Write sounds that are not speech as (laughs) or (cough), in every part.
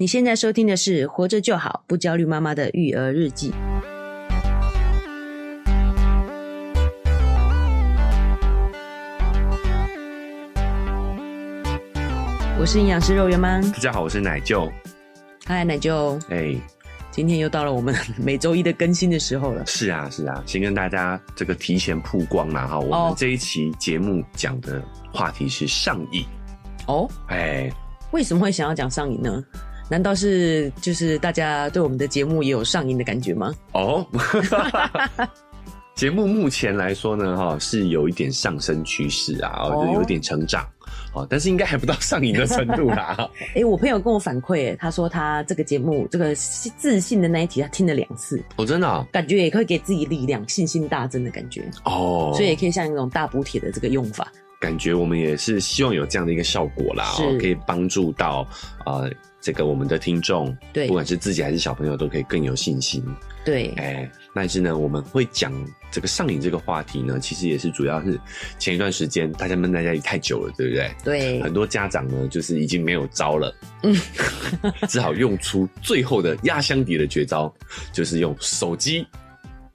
你现在收听的是《活着就好，不焦虑妈妈的育儿日记》。我是营养师肉圆妈，大家好，我是奶舅。嗨，奶舅。哎、欸，今天又到了我们 (laughs) 每周一的更新的时候了。是啊，是啊，先跟大家这个提前曝光了哈。我们这一期节目讲的话题是上瘾。哦，哎、欸，为什么会想要讲上瘾呢？难道是就是大家对我们的节目也有上瘾的感觉吗？哦，(laughs) 节目目前来说呢，哈是有一点上升趋势啊，哦，就有点成长，哦，但是应该还不到上瘾的程度啦。哎、欸，我朋友跟我反馈，他说他这个节目这个自信的那一集，他听了两次，哦，真的、哦，感觉也可以给自己力量，信心大增的感觉，哦，所以也可以像那种大补铁的这个用法，感觉我们也是希望有这样的一个效果啦，哦，可以帮助到呃。这个我们的听众，对，不管是自己还是小朋友，都可以更有信心。对，哎、欸，但是呢，我们会讲这个上瘾这个话题呢，其实也是主要是前一段时间大家闷在家里太久了，对不对？对，很多家长呢，就是已经没有招了，嗯，(laughs) 只好用出最后的压箱底的绝招，就是用手机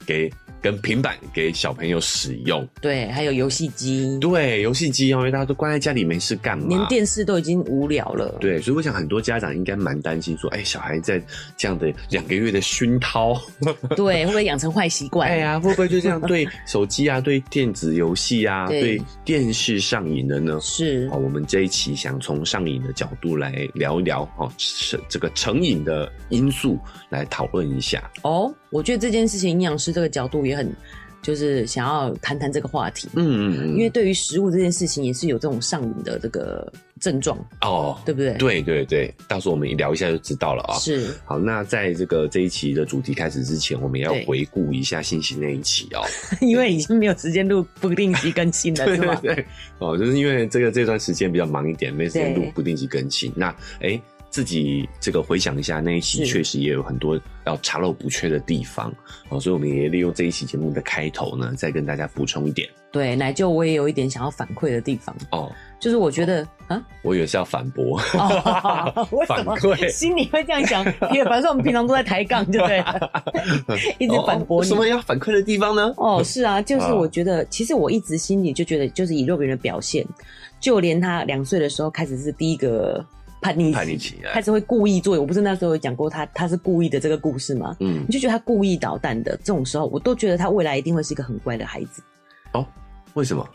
给。跟平板给小朋友使用，对，还有游戏机，对，游戏机哦，因为大家都关在家里没事干嘛，连电视都已经无聊了，对，所以我想很多家长应该蛮担心，说，哎、欸，小孩在这样的两个月的熏陶，(laughs) 对，会不会养成坏习惯？哎呀，会不会就这样对手机啊，对电子游戏啊，(laughs) 对。电视上瘾了呢？是，好，我们这一期想从上瘾的角度来聊一聊，哦，成这个成瘾的因素来讨论一下。哦，我觉得这件事情，营养师这个角度也。很，就是想要谈谈这个话题，嗯嗯嗯，因为对于食物这件事情也是有这种上瘾的这个症状哦，对不对？对对对，到时候我们一聊一下就知道了啊。是，好，那在这个这一期的主题开始之前，我们要回顾一下星星那一期哦，(laughs) 因为已经没有时间录不定期更新了，是吗？对，对，对，哦，就是因为这个这段时间比较忙一点，没时间录不定期更新。那哎。欸自己这个回想一下那一期，确实也有很多要查漏补缺的地方哦，所以我们也利用这一期节目的开头呢，再跟大家补充一点。对，奶舅我也有一点想要反馈的地方哦，就是我觉得、哦、啊，我以为是要反驳，反馈，心里会这样想，因为反正我们平常都在抬杠，对不对？(laughs) 一直反驳你，什么要反馈的地方呢？哦，是啊，(laughs) 就是我觉得，其实我一直心里就觉得，就是以肉圆的表现，就连他两岁的时候开始是第一个。叛逆期，叛逆期开始会故意做。我不是那时候有讲过他，他是故意的这个故事吗？嗯，你就觉得他故意捣蛋的这种时候，我都觉得他未来一定会是一个很乖的孩子。哦，为什么？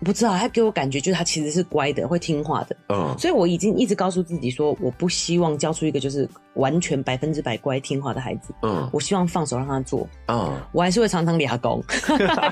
不知道，他给我感觉就是他其实是乖的，会听话的。嗯，所以我已经一直告诉自己说，我不希望教出一个就是完全百分之百乖听话的孩子。嗯，我希望放手让他做。嗯，我还是会常常给 (laughs) 他攻，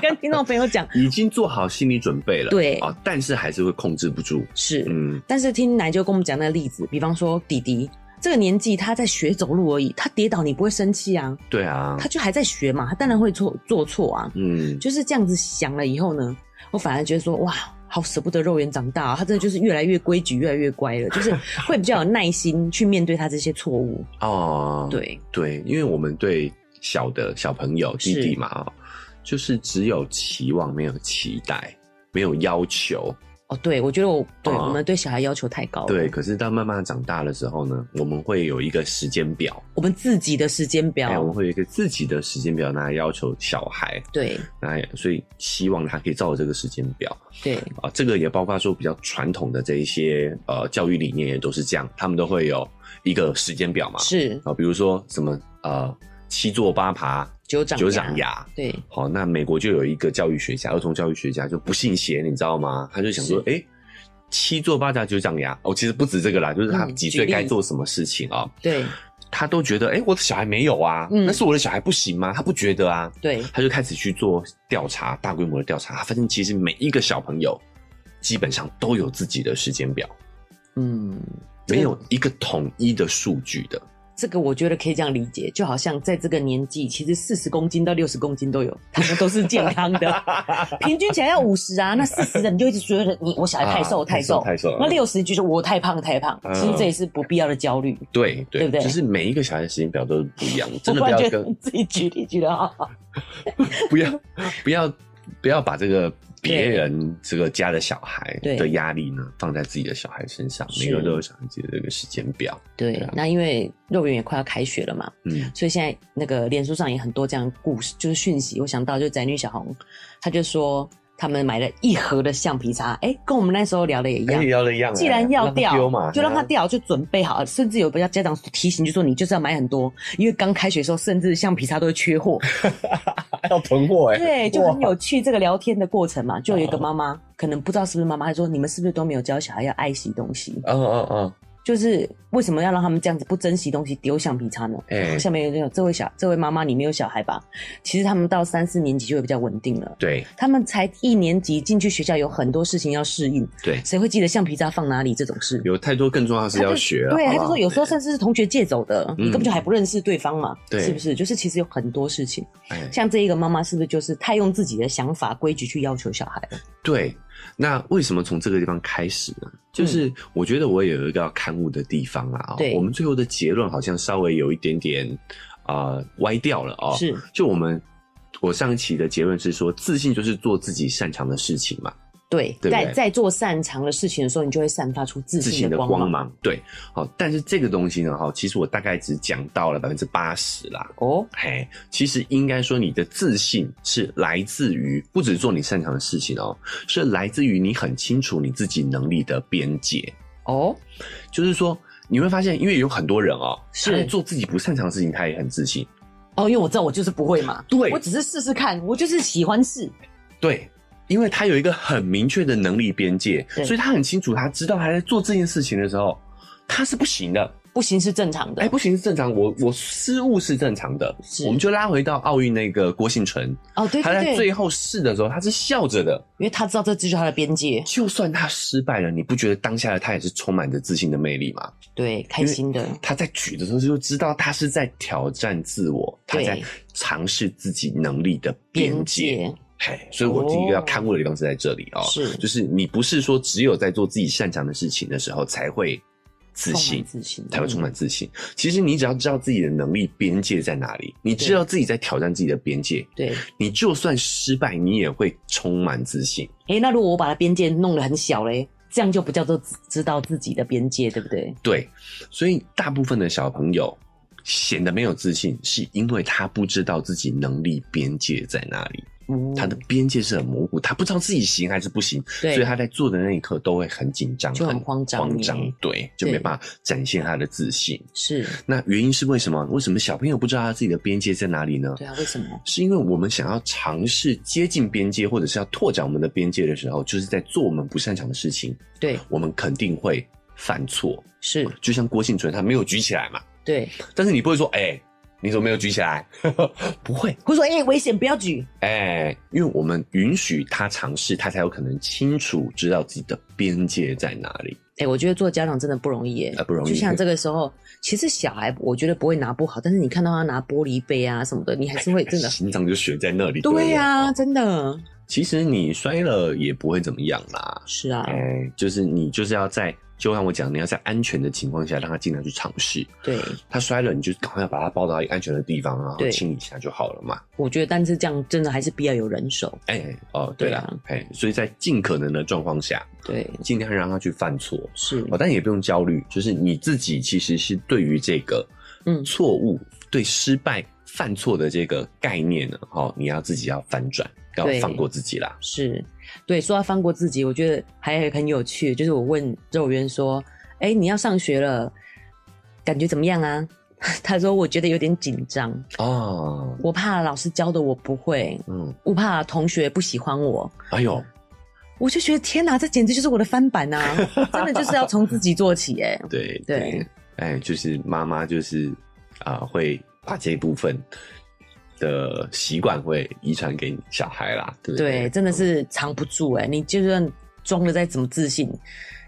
跟听众朋友讲，已经做好心理准备了。对啊，但是还是会控制不住。是，嗯，但是听奶就跟我们讲那个例子，比方说弟弟这个年纪他在学走路而已，他跌倒你不会生气啊？对啊，他就还在学嘛，他当然会错做错啊。嗯，就是这样子想了以后呢。我反而觉得说，哇，好舍不得肉圆长大，他真的就是越来越规矩，越来越乖了，就是 (laughs) 会比较有耐心去面对他这些错误。哦，对对，因为我们对小的小朋友弟弟嘛，就是只有期望，没有期待，没有要求。哦，对，我觉得我对、哦、我们对小孩要求太高了。对，可是当慢慢长大的时候呢，我们会有一个时间表，我们自己的时间表、欸，我们会有一个自己的时间表，来要求小孩。对，那所以希望他可以照着这个时间表。对啊，这个也包括说比较传统的这一些呃教育理念也都是这样，他们都会有一个时间表嘛。是啊，比如说什么呃。七坐八爬，九长九长牙。对，好，那美国就有一个教育学家，儿童教育学家就不信邪，你知道吗？他就想说，哎、欸，七坐八爬九长牙，哦，其实不止这个啦，就是他几岁该做什么事情啊、喔？对，他都觉得，哎、欸，我的小孩没有啊，那、嗯、是我的小孩不行吗？他不觉得啊？对，他就开始去做调查，大规模的调查，他发现其实每一个小朋友基本上都有自己的时间表，嗯，没有一个统一的数据的。这个我觉得可以这样理解，就好像在这个年纪，其实四十公斤到六十公斤都有，他们都是健康的，(laughs) 平均起来要五十啊。那四十的你就一直觉得你我小孩太瘦、啊、太瘦太瘦，那六十就是我太胖太胖，嗯、其实这也是不必要的焦虑。对对，对不对？就是每一个小孩的时间表都是不一样，(laughs) 真的不要跟自己举例举得好 (laughs) 好，不要不要不要把这个。别人这个家的小孩的压力呢，放在自己的小孩身上，每个人都有小孩自己的这个时间表。对，对啊、那因为幼儿园也快要开学了嘛，嗯，所以现在那个脸书上也很多这样的故事，就是讯息。我想到就宅女小红，她就说。他们买了一盒的橡皮擦，哎、欸，跟我们那时候聊的也一样，欸、聊的一样。既然要掉，就让它掉，就准备好。甚至有比较家长提醒，就说你就是要买很多，因为刚开学的时候，甚至橡皮擦都会缺货，(laughs) 要囤货哎。对，就很有趣这个聊天的过程嘛。就有一个妈妈，可能不知道是不是妈妈，她说你们是不是都没有教小孩要爱惜东西？嗯嗯嗯。就是为什么要让他们这样子不珍惜东西丢橡皮擦呢？哎、欸，下面有这位小这位妈妈，你没有小孩吧？其实他们到三四年级就会比较稳定了。对，他们才一年级进去学校，有很多事情要适应。对，谁会记得橡皮擦放哪里这种事？有太多更重要的事要学了。对，还是说有时候甚至是同学借走的，你根本就还不认识对方嘛？对，是不是？就是其实有很多事情，欸、像这一个妈妈，是不是就是太用自己的想法规矩去要求小孩了？对。那为什么从这个地方开始呢？就是我觉得我有一个要刊物的地方啊。对，我们最后的结论好像稍微有一点点啊、呃、歪掉了哦。是，就我们我上一期的结论是说，自信就是做自己擅长的事情嘛。对，在在做擅长的事情的时候，你就会散发出自信的光芒。光芒对，好，但是这个东西呢，哈，其实我大概只讲到了百分之八十啦。哦，嘿，其实应该说，你的自信是来自于不只做你擅长的事情哦，是来自于你很清楚你自己能力的边界。哦，就是说你会发现，因为有很多人哦，是他在做自己不擅长的事情，他也很自信。哦，因为我知道我就是不会嘛，对，我只是试试看，我就是喜欢试。对。因为他有一个很明确的能力边界，所以他很清楚，他知道他在做这件事情的时候，他是不行的，不行是正常的，哎、欸，不行是正常，我我失误是正常的。是我们就拉回到奥运那个郭婞淳，哦，对，他在最后试的时候，他是笑着的，因为他知道这就是他的边界。就算他失败了，你不觉得当下的他也是充满着自信的魅力吗？对，开心的。他在举的时候就知道他是在挑战自我，他在尝试自己能力的边界。嘿，所以我第一个要勘误的地方是在这里哦，是，就是你不是说只有在做自己擅长的事情的时候才会自信，自信才会充满自信。其实你只要知道自己的能力边界在哪里，你知道自己在挑战自己的边界，对，你就算失败，你也会充满自信。诶，那如果我把它边界弄得很小嘞，这样就不叫做知道自己的边界，对不对？对，所以大部分的小朋友显得没有自信，是因为他不知道自己能力边界在哪里。他的边界是很模糊，他不知道自己行还是不行，所以他在做的那一刻都会很紧张，就很慌张，慌张，对，就没办法展现他的自信。是，那原因是为什么？为什么小朋友不知道他自己的边界在哪里呢？对啊，为什么？是因为我们想要尝试接近边界，或者是要拓展我们的边界的时候，就是在做我们不擅长的事情。对，我们肯定会犯错。是，就像郭婞淳，他没有举起来嘛。对，但是你不会说，哎、欸。你怎么没有举起来？(laughs) 不会，会说哎、欸，危险，不要举。哎、欸，因为我们允许他尝试，他才有可能清楚知道自己的边界在哪里。哎、欸，我觉得做家长真的不容易耶，啊，不容易。就像这个时候，其实小孩我觉得不会拿不好，但是你看到他拿玻璃杯啊什么的，你还是会真的 (laughs) 心脏就悬在那里。对呀、啊，真的。其实你摔了也不会怎么样啦。是啊，哎、欸，就是你就是要在。就像我讲，你要在安全的情况下让他尽量去尝试。对，他摔了，你就赶快要把他抱到一个安全的地方然后，清理一下就好了嘛。我觉得，但是这样真的还是必要有人手。哎、欸，哦，对啦，哎、啊，所以在尽可能的状况下，对，尽量让他去犯错。是，哦，但也不用焦虑，就是你自己其实是对于这个嗯错误、对失败、犯错的这个概念呢，哦，你要自己要翻转，要放过自己啦。是。对，说到放过自己，我觉得还很有趣。就是我问肉圆说：“哎、欸，你要上学了，感觉怎么样啊？” (laughs) 他说：“我觉得有点紧张哦，我怕老师教的我不会，嗯，我怕同学不喜欢我。”哎呦，我就觉得天哪，这简直就是我的翻版啊！(laughs) 真的就是要从自己做起，哎，对对，哎，就是妈妈就是啊、呃，会把这一部分。的习惯会遗传给小孩啦，对不对？对，真的是藏不住哎、欸！你就算装的再怎么自信，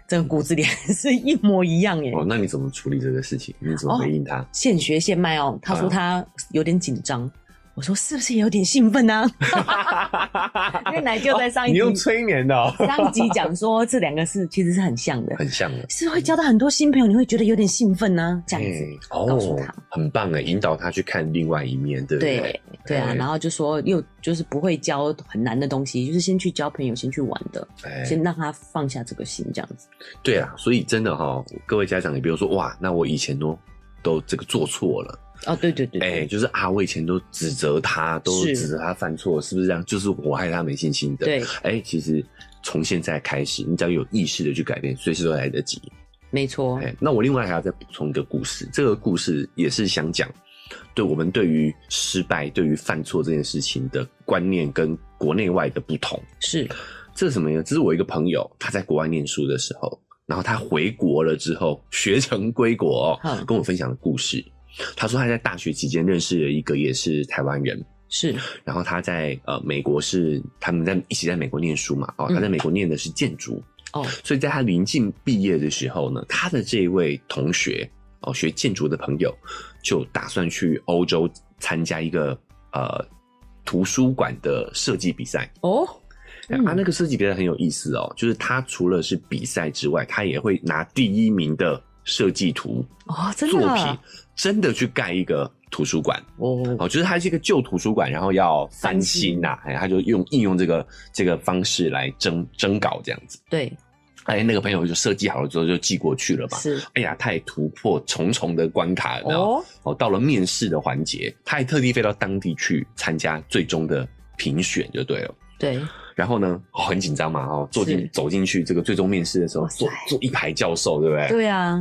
这个骨子里还是一模一样耶、欸。哦，那你怎么处理这个事情？你怎么回应他？现学现卖哦。他说他有点紧张。我说是不是有点兴奋呢？(laughs) 因为奶就在上一集，你用催眠的。上一集讲说这两个是其实是很像的，很像的，是会交到很多新朋友，你会觉得有点兴奋呢。这样子，告诉他很棒哎，引导他去看另外一面，对不对？对对啊，然后就说又就是不会教很难的东西，就是先去交朋友，先去玩的，先让他放下这个心，这样子。对啊，所以真的哈，各位家长，你比如说哇，那我以前都都这个做错了。哦，对对对，哎，就是啊，我以前都指责他，都指责他犯错，是不是这样？就是我害他没信心的。对，哎，其实从现在开始，你只要有意识的去改变，随时都来得及。没错。哎，那我另外还要再补充一个故事，这个故事也是想讲，对我们对于失败、对于犯错这件事情的观念跟国内外的不同。是，这是什么呢？这是我一个朋友，他在国外念书的时候，然后他回国了之后，学成归国，跟我分享的故事。他说他在大学期间认识了一个也是台湾人，是，然后他在呃美国是他们在一起在美国念书嘛，哦，他在美国念的是建筑，哦、嗯，所以在他临近毕业的时候呢，他的这一位同学哦学建筑的朋友就打算去欧洲参加一个呃图书馆的设计比赛哦，嗯、啊那个设计比赛很有意思哦，就是他除了是比赛之外，他也会拿第一名的设计图哦，真的作品。真的去盖一个图书馆哦，哦，就是它是一个旧图书馆，然后要翻新呐，哎，他就用应用这个这个方式来征征稿这样子。对，哎，那个朋友就设计好了之后就寄过去了嘛。是，哎呀，他也突破重重的关卡，然后哦，到了面试的环节，他还特地飞到当地去参加最终的评选，就对了。对，然后呢，很紧张嘛，哦，坐进走进去这个最终面试的时候，坐坐一排教授，对不对？对啊。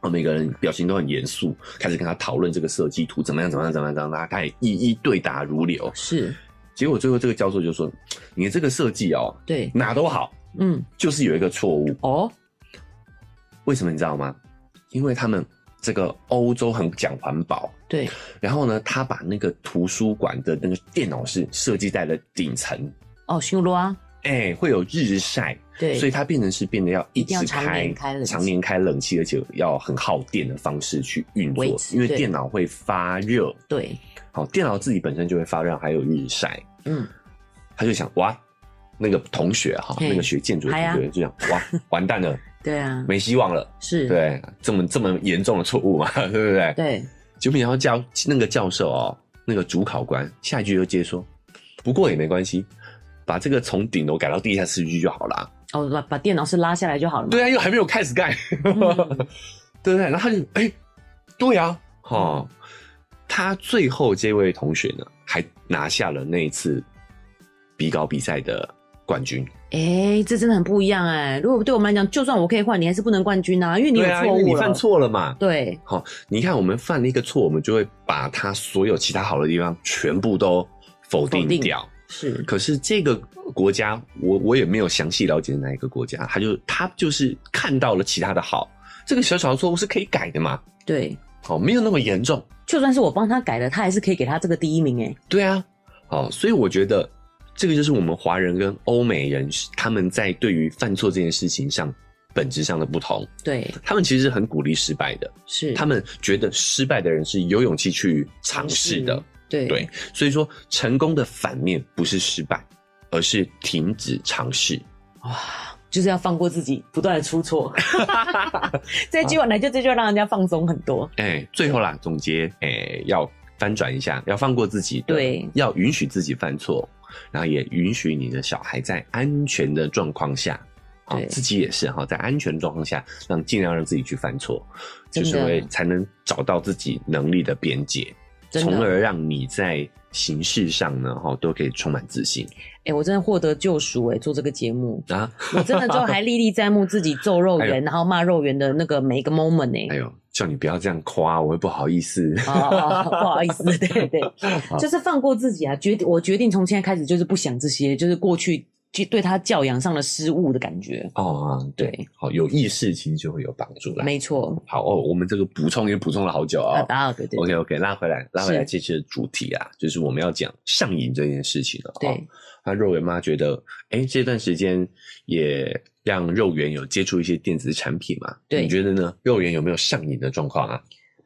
然后每个人表情都很严肃，开始跟他讨论这个设计图怎么样，怎么样，怎么样，怎么样，他也一一对答如流。是，结果最后这个教授就说：“你的这个设计哦，对，哪都好，嗯，就是有一个错误哦。为什么你知道吗？因为他们这个欧洲很讲环保，对。然后呢，他把那个图书馆的那个电脑室设计在了顶层哦，修罗啊。”哎、欸，会有日晒，对，所以它变成是变得要一直开，常年开冷气，常年开冷气，而且要很耗电的方式去运作，因为电脑会发热。对，好，电脑自己本身就会发热，还有日晒。嗯，他就想，哇，那个同学哈，那个学建筑的同学就想，哇，完蛋了，(laughs) 对啊，没希望了，是对，这么这么严重的错误嘛，(laughs) 对不对？对，就没想到教那个教授哦，那个主考官下一句就接说，不过也没关系。把这个从顶楼改到地下室去就好了。哦，把把电脑室拉下来就好了。对啊，因为还没有开始盖，嗯、(laughs) 对不对？然后他就哎、欸，对啊，哈、哦，嗯、他最后这位同学呢，还拿下了那一次比稿比赛的冠军。哎、欸，这真的很不一样哎。如果对我们来讲，就算我可以换，你还是不能冠军啊，因为你有错误、啊、你犯错了嘛。对，好、哦，你看我们犯了一个错，我们就会把他所有其他好的地方全部都否定掉。是，可是这个国家，我我也没有详细了解哪一个国家，他就他就是看到了其他的好，这个小小的错误是可以改的嘛？对，好，没有那么严重。就算是我帮他改了，他还是可以给他这个第一名哎。对啊，好，所以我觉得这个就是我们华人跟欧美人他们在对于犯错这件事情上本质上的不同。对，他们其实是很鼓励失败的，是他们觉得失败的人是有勇气去尝试的。对对，所以说成功的反面不是失败，而是停止尝试。哇，就是要放过自己，不断的出错。(laughs) (laughs) 这句话来就这句话让人家放松很多。哎、欸，最后啦，总结，哎、欸，要翻转一下，要放过自己，对，要允许自己犯错，然后也允许你的小孩在安全的状况下，啊对，自己也是哈，在安全状况下，让尽量让自己去犯错，就是会才能找到自己能力的边界。从而让你在形式上呢，哈，都可以充满自信。哎、欸，我真的获得救赎哎，做这个节目啊，我真的就还历历在目，自己揍肉圆，(laughs) 哎、然后骂肉圆的那个每一个 moment 哎。哎呦，叫你不要这样夸，我会不好意思。(laughs) 不好意思，对对，好就是放过自己啊，决定我决定从现在开始就是不想这些，就是过去。就对他教养上的失误的感觉哦，对，好，有意识其实就会有帮助了。没错，好哦，我们这个补充也补充了好久啊、哦。啊，对对，对，OK OK，拉回来，拉回来，这次的主题啊，就是我们要讲上瘾这件事情了。对，那肉圆妈觉得，哎、欸，这段时间也让肉圆有接触一些电子产品嘛？对，你觉得呢？肉圆有没有上瘾的状况啊？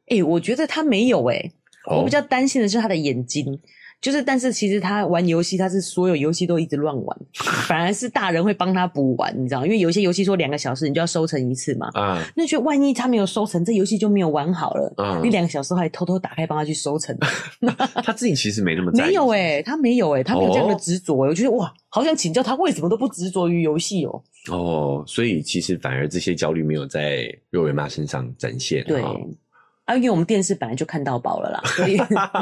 哎、欸，我觉得他没有哎、我比较担心的是他的眼睛。就是，但是其实他玩游戏，他是所有游戏都一直乱玩，反而是大人会帮他补完，你知道？因为有些游戏说两个小时你就要收成一次嘛，啊，那就万一他没有收成，这游戏就没有玩好了，啊，你两个小时还偷偷打开帮他去收成，(laughs) 他自己其实没那么 (laughs) 没有诶、欸、他没有诶、欸、他没有这样的执着、欸，我觉得哇，好想请教他为什么都不执着于游戏哦。哦，所以其实反而这些焦虑没有在肉圆妈身上展现，对。啊，因为我们电视本来就看到饱了啦，所以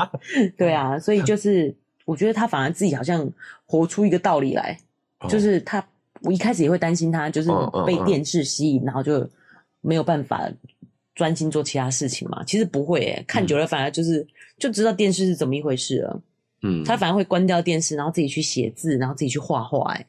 (laughs) 对啊，所以就是我觉得他反而自己好像活出一个道理来，哦、就是他我一开始也会担心他就是被电视吸引，然后就没有办法专心做其他事情嘛。其实不会诶、欸、看久了反而就是、嗯、就知道电视是怎么一回事了。嗯，他反而会关掉电视，然后自己去写字，然后自己去画画诶哎，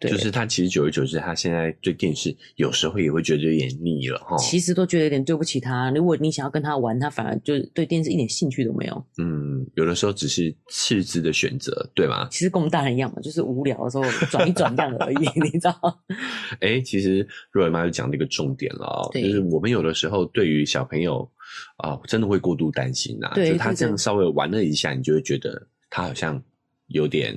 就是他其实久而久之，他现在对电视有时候也会觉得有点腻了哈。其实都觉得有点对不起他。如果你想要跟他玩，他反而就对电视一点兴趣都没有。嗯，有的时候只是次之的选择，对吗？其实跟我们大人一样嘛，就是无聊的时候转一转这样而已，(laughs) 你知道？(laughs) 哎，其实肉圆妈就讲了一个重点了哦，就是我们有的时候对于小朋友啊、呃，真的会过度担心呐。对，就他这样稍微玩了一下，你就会觉得他好像有点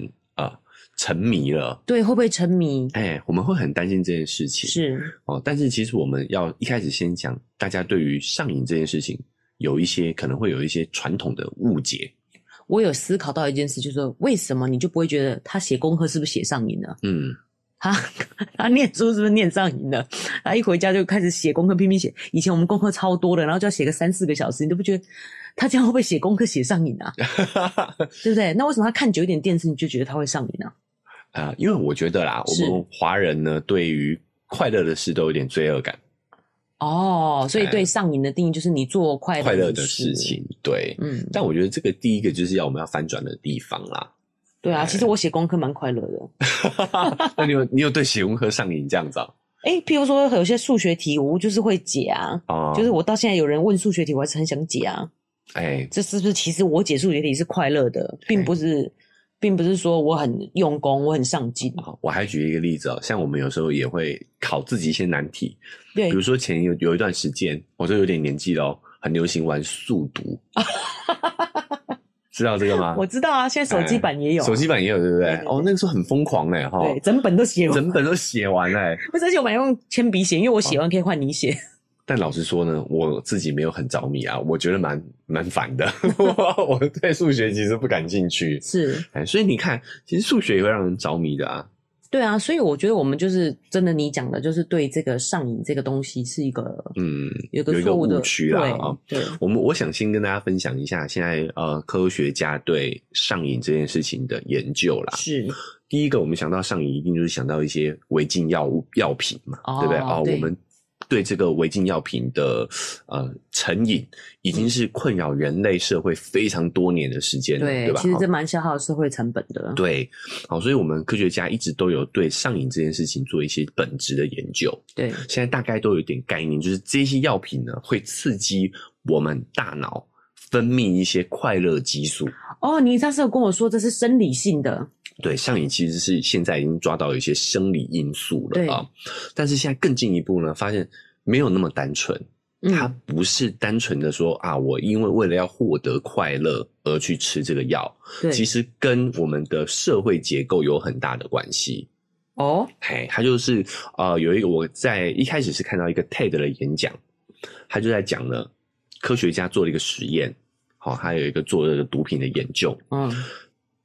沉迷了，对，会不会沉迷？哎、欸，我们会很担心这件事情，是哦。但是其实我们要一开始先讲，大家对于上瘾这件事情，有一些可能会有一些传统的误解。我有思考到一件事，就是说，为什么你就不会觉得他写功课是不是写上瘾了？嗯，(laughs) 他他念书是不是念上瘾了？他一回家就开始写功课，拼命写。以前我们功课超多的，然后就要写个三四个小时，你都不觉得他这样会不会写功课写上瘾啊？(laughs) 对不对？那为什么他看久一点电视，你就觉得他会上瘾呢、啊？啊、呃，因为我觉得啦，我们华人呢，对于快乐的事都有点罪恶感。哦，所以对上瘾的定义就是你做快乐快乐的事情，对，嗯。但我觉得这个第一个就是要我们要翻转的地方啦。对啊，其实我写功课蛮快乐的。(laughs) 那你有你有对写功课上瘾这样子啊？哎，譬如说有些数学题，我就是会解啊。哦。就是我到现在有人问数学题，我还是很想解啊。哎，这是不是其实我解数学题是快乐的，并不是。并不是说我很用功，我很上进。我还举一个例子哦，像我们有时候也会考自己一些难题，对，比如说前有有一段时间，我都有点年纪了哦，很流行玩速读，(laughs) 知道这个吗？我知道啊，现在手机版也有，手机版也有，对不对？哦，那个时候很疯狂哎，哈，对，整本都写完，整本都写完哎，不是，而且我们用铅笔写，因为我写完可以换你写。但老实说呢，我自己没有很着迷啊，我觉得蛮蛮烦的。(laughs) 我对数学其实不感兴趣，是，哎，所以你看，其实数学也会让人着迷的啊。对啊，所以我觉得我们就是真的，你讲的就是对这个上瘾这个东西是一个嗯，有个错误的误区啊。对，对我们我想先跟大家分享一下现在呃科学家对上瘾这件事情的研究啦。是，第一个我们想到上瘾，一定就是想到一些违禁药物药品嘛，哦、对不对？哦，我们。对这个违禁药品的呃成瘾，已经是困扰人类社会非常多年的时间了，对，对吧？其实这蛮消耗社会成本的。对，好，所以我们科学家一直都有对上瘾这件事情做一些本质的研究。对，现在大概都有点概念，就是这些药品呢会刺激我们大脑分泌一些快乐激素。哦，你上次有跟我说这是生理性的。对，上瘾其实是现在已经抓到一些生理因素了啊，但是现在更进一步呢，发现没有那么单纯，它不是单纯的说啊，我因为为了要获得快乐而去吃这个药，其实跟我们的社会结构有很大的关系哦。嘿，他就是呃，有一个我在一开始是看到一个 TED 的演讲，他就在讲呢，科学家做了一个实验，好，还有一个做了毒品的研究，嗯。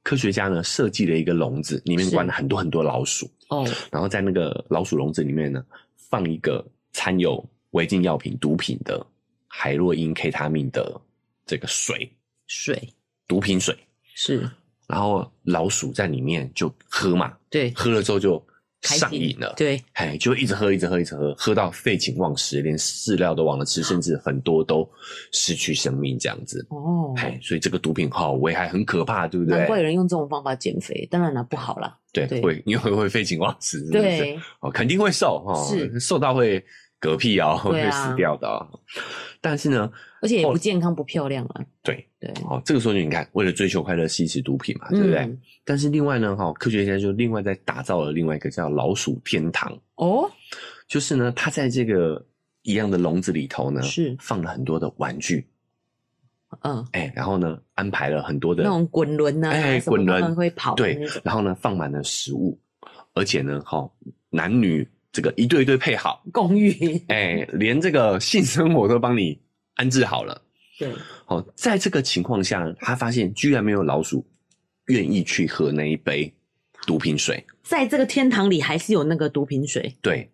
科学家呢设计了一个笼子，里面关了很多很多老鼠。哦，然后在那个老鼠笼子里面呢，放一个掺有违禁药品毒品的海洛因 K 他命的这个水。水。毒品水。是，然后老鼠在里面就喝嘛，对，喝了之后就。上瘾了，对，哎，就一直喝，一直喝，一直喝，喝到废寝忘食，连饲料都忘了吃，甚至很多都失去生命，这样子。哦，哎，所以这个毒品好危害很可怕，对不对？难怪有人用这种方法减肥，当然了，不好啦。对，对。会，因为会废寝忘食，对，哦，肯定会瘦哈，是。瘦到会嗝屁哦，会死掉的。但是呢，而且也不健康，不漂亮啊。对对，哦，这个时候你看，为了追求快乐，吸食毒品嘛，对不对？但是另外呢，哈，科学家就另外在打造了另外一个叫老鼠天堂哦，就是呢，它在这个一样的笼子里头呢，是放了很多的玩具，嗯，哎、欸，然后呢，安排了很多的那种滚轮呐，哎，滚轮会跑，对，然后呢，放满了食物，而且呢，哦，男女这个一对一对配好，公寓，哎，连这个性生活都帮你安置好了，对，好，在这个情况下，他发现居然没有老鼠愿意去喝那一杯毒品水，在这个天堂里还是有那个毒品水，对。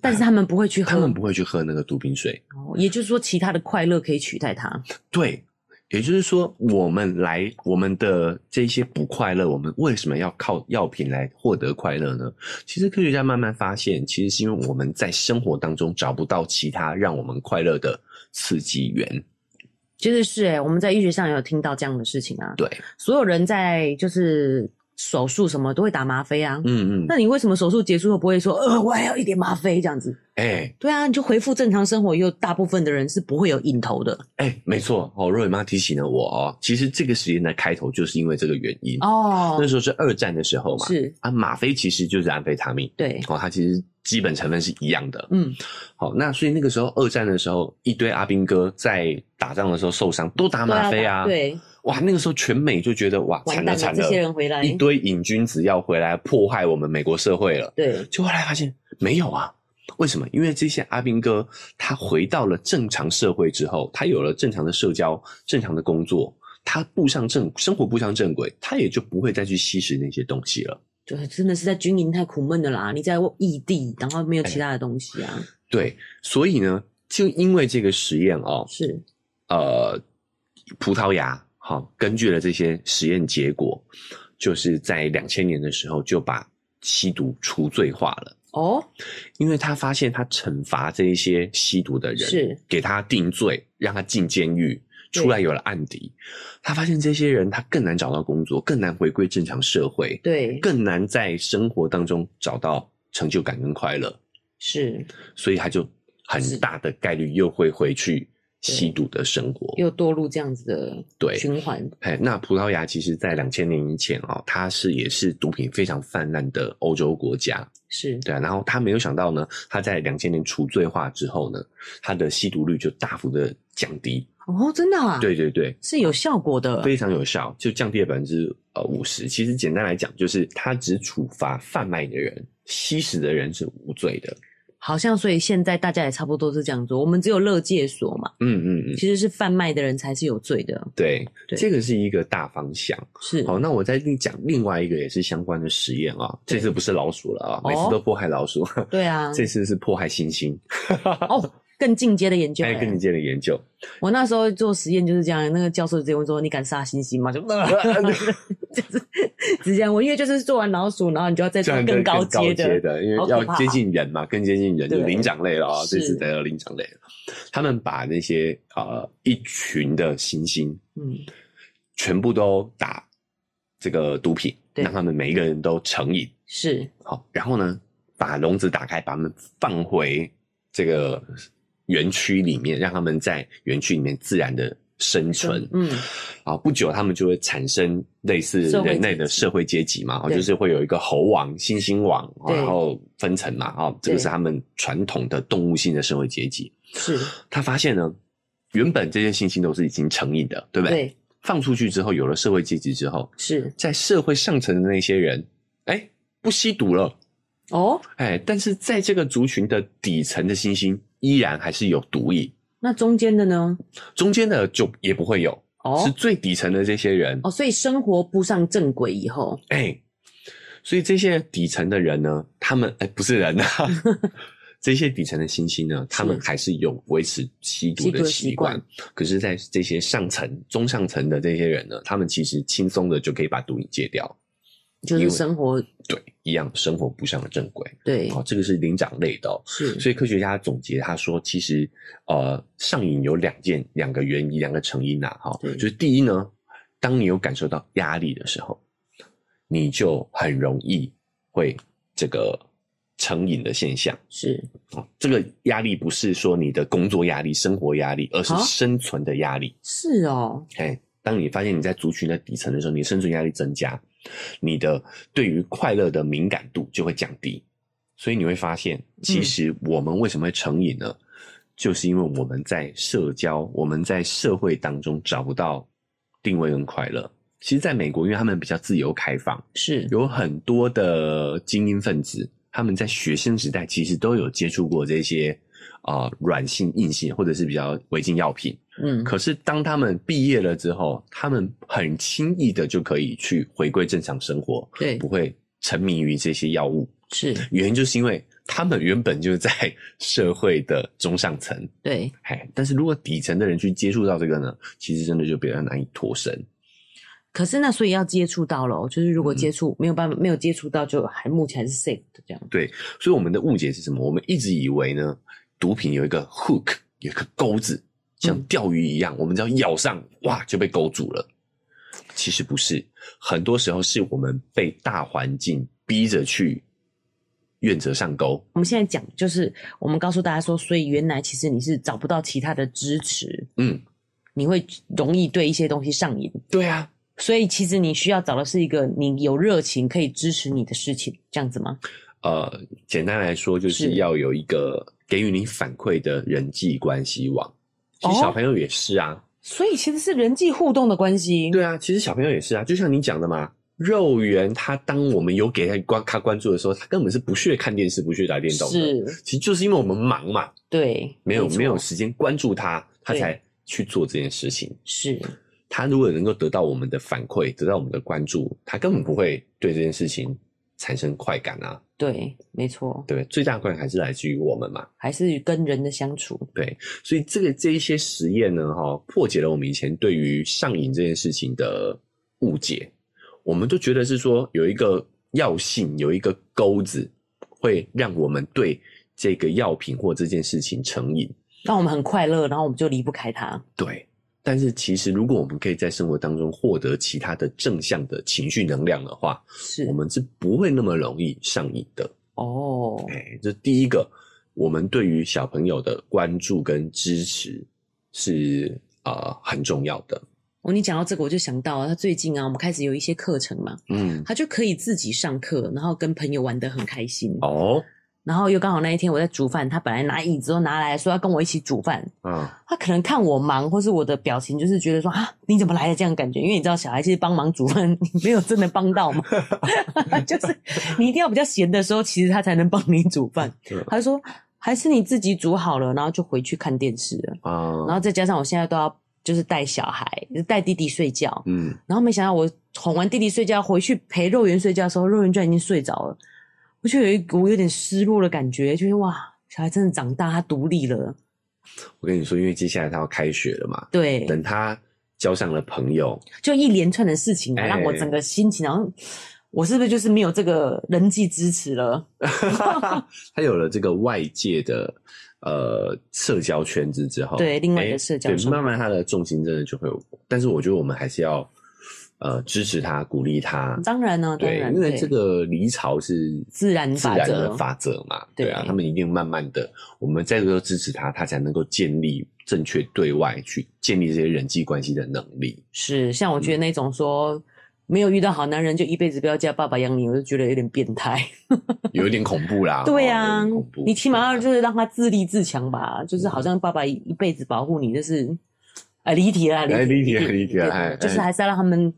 但是他们不会去喝，他们不会去喝那个毒品水。哦，也就是说，其他的快乐可以取代它。对，也就是说，我们来我们的这些不快乐，我们为什么要靠药品来获得快乐呢？其实科学家慢慢发现，其实是因为我们在生活当中找不到其他让我们快乐的刺激源。其实是诶，我们在医学上也有听到这样的事情啊。对，所有人在就是。手术什么都会打吗啡啊，嗯嗯，那你为什么手术结束后不会说，呃，我还要一点吗啡？这样子？哎、欸，对啊，你就恢复正常生活，又大部分的人是不会有瘾头的。哎、欸，没错。哦，若伟妈提醒了我哦，其实这个实验的开头就是因为这个原因。哦，那时候是二战的时候嘛，是。啊，吗啡其实就是安非他命，对，哦，它其实基本成分是一样的，嗯，好，那所以那个时候二战的时候，一堆阿兵哥在打仗的时候受伤，都打吗啡啊，对。哇，那个时候全美就觉得哇，惨了惨了，这些人回来，一堆瘾君子要回来破坏我们美国社会了。对，就后来发现没有啊，为什么？因为这些阿兵哥他回到了正常社会之后，他有了正常的社交、正常的工作，他步上正生活步上正轨，他也就不会再去吸食那些东西了。就真的是在军营太苦闷的啦，你在异地，然后没有其他的东西啊。欸、对，所以呢，就因为这个实验哦，是呃，葡萄牙。好，根据了这些实验结果，就是在两千年的时候就把吸毒除罪化了。哦，因为他发现他惩罚这一些吸毒的人，是给他定罪，让他进监狱，出来有了案底。他发现这些人他更难找到工作，更难回归正常社会，对，更难在生活当中找到成就感跟快乐。是，所以他就很大的概率又会回去。吸毒的生活又堕入这样子的对循环。哎，那葡萄牙其实，在两千年以前哦，它是也是毒品非常泛滥的欧洲国家，是对啊。然后他没有想到呢，他在两千年除罪化之后呢，他的吸毒率就大幅的降低。哦，真的啊？对对对，是有效果的，非常有效，就降低了百分之呃五十。其实简单来讲，就是他只处罚贩卖的人，吸食的人是无罪的。好像，所以现在大家也差不多是这样做。我们只有乐界所嘛，嗯嗯嗯，其实是贩卖的人才是有罪的。对，对，这个是一个大方向。是，好，那我再跟你讲另外一个也是相关的实验啊。这次不是老鼠了啊，每次都迫害老鼠。(laughs) 对啊，这次是迫害猩猩。(laughs) 哦。更进阶的研究，哎，更进阶的研究。我那时候做实验就是这样，那个教授直接问说：“你敢杀猩猩吗？” (laughs) 就，(laughs) 就是直接问，因为就是做完老鼠，然后你就要再做更高阶的，的，因为要接近人嘛，更接近人，就灵长类了啊、喔。这次得了灵长类了，他们把那些呃一群的猩猩，嗯，全部都打这个毒品，让他们每一个人都成瘾。是好，然后呢，把笼子打开，把他们放回这个。园区里面，让他们在园区里面自然的生存。嗯，啊，不久他们就会产生类似人类的社会阶级嘛，啊，就是会有一个猴王、猩猩王，然后分层嘛，啊，这个是他们传统的动物性的社会阶级。是，他发现呢，原本这些猩猩都是已经成瘾的，对不对？对。放出去之后，有了社会阶级之后，是在社会上层的那些人，哎，欸，不吸毒了。哦，哎，但是在这个族群的底层的猩猩。依然还是有毒瘾，那中间的呢？中间的就也不会有，哦，是最底层的这些人。哦，所以生活步上正轨以后，哎、欸，所以这些底层的人呢，他们哎、欸、不是人啊，(laughs) 这些底层的猩猩呢，他们还是有维持吸毒的习惯，可是，在这些上层、中上层的这些人呢，他们其实轻松的就可以把毒瘾戒掉。就是生活对一样，生活不上了正轨。对，哦，这个是灵长类的，是。所以科学家总结他说，其实呃，上瘾有两件两个原因，两个成因呐，哈，就是第一呢，当你有感受到压力的时候，你就很容易会这个成瘾的现象。是，哦，这个压力不是说你的工作压力、生活压力，而是生存的压力。是哦，哎，当你发现你在族群的底层的时候，你生存压力增加。你的对于快乐的敏感度就会降低，所以你会发现，其实我们为什么会成瘾呢？就是因为我们在社交，我们在社会当中找不到定位跟快乐。其实，在美国，因为他们比较自由开放，是有很多的精英分子，他们在学生时代其实都有接触过这些啊软性、硬性或者是比较违禁药品。嗯，可是当他们毕业了之后，他们很轻易的就可以去回归正常生活，对，不会沉迷于这些药物。是原因就是因为。他们原本就在社会的中上层，对，嘿，但是如果底层的人去接触到这个呢，其实真的就比较难以脱身。可是那所以要接触到了，就是如果接触、嗯、没有办法没有接触到，就还目前还是 safe 的这样。对，所以我们的误解是什么？我们一直以为呢，毒品有一个 hook，有一个钩子，像钓鱼一样，嗯、我们只要咬上，哇，就被勾住了。其实不是，很多时候是我们被大环境逼着去。愿者上钩。我们现在讲就是，我们告诉大家说，所以原来其实你是找不到其他的支持，嗯，你会容易对一些东西上瘾。对啊，所以其实你需要找的是一个你有热情可以支持你的事情，这样子吗？呃，简单来说，就是要有一个给予你反馈的人际关系网。其实小朋友也是啊，哦，所以其实是人际互动的关系。对啊，其实小朋友也是啊，就像你讲的嘛。肉圆，他当我们有给他关他关注的时候，他根本是不屑看电视，不屑打电动的。是，其实就是因为我们忙嘛，对，没有没，没有时间关注他，他才去做这件事情。是，他如果能够得到我们的反馈，得到我们的关注，他根本不会对这件事情产生快感啊。对，没错。对，最大的快感还是来自于我们嘛，还是跟人的相处。对，所以这个这一些实验呢，哈，破解了我们以前对于上瘾这件事情的误解。我们都觉得是说有一个药性，有一个钩子，会让我们对这个药品或这件事情成瘾，让我们很快乐，然后我们就离不开它。对，但是其实如果我们可以在生活当中获得其他的正向的情绪能量的话，是，我们是不会那么容易上瘾的。哦，哎，这第一个，我们对于小朋友的关注跟支持是呃很重要的。哦，你讲到这个，我就想到他最近啊，我们开始有一些课程嘛，嗯，他就可以自己上课，然后跟朋友玩得很开心哦。然后又刚好那一天我在煮饭，他本来拿椅子都拿来说要跟我一起煮饭，嗯，他可能看我忙，或是我的表情，就是觉得说啊，你怎么来了这样的感觉？因为你知道小孩其实帮忙煮饭，(laughs) 你没有真的帮到嘛，(laughs) 就是你一定要比较闲的时候，其实他才能帮你煮饭。(laughs) 他就说还是你自己煮好了，然后就回去看电视了啊。然后再加上我现在都要。就是带小孩，带弟弟睡觉，嗯，然后没想到我哄完弟弟睡觉，回去陪肉圆睡觉的时候，肉圆居然已经睡着了，我就有一股有点失落的感觉，就是哇，小孩真的长大，他独立了。我跟你说，因为接下来他要开学了嘛，对，等他交上了朋友，就一连串的事情啊，让我整个心情，然后我是不是就是没有这个人际支持了？(laughs) 他有了这个外界的。呃，社交圈子之后，对另外一个社交圈子，对，慢慢他的重心真的就会有。但是我觉得我们还是要呃支持他，鼓励他。当然呢，对，因为这个离巢是自然自然的法则嘛，对啊，他们一定慢慢的，我们在这个支持他，他才能够建立正确对外去建立这些人际关系的能力。是，像我觉得那种说。嗯没有遇到好男人就一辈子不要叫爸爸养你，我就觉得有点变态，(laughs) 有一点恐怖啦。对呀、啊，你起码要就是让他自立自强吧，就是好像爸爸一辈子保护你，就是哎离题了，离题了，离题了，就是还是要让他们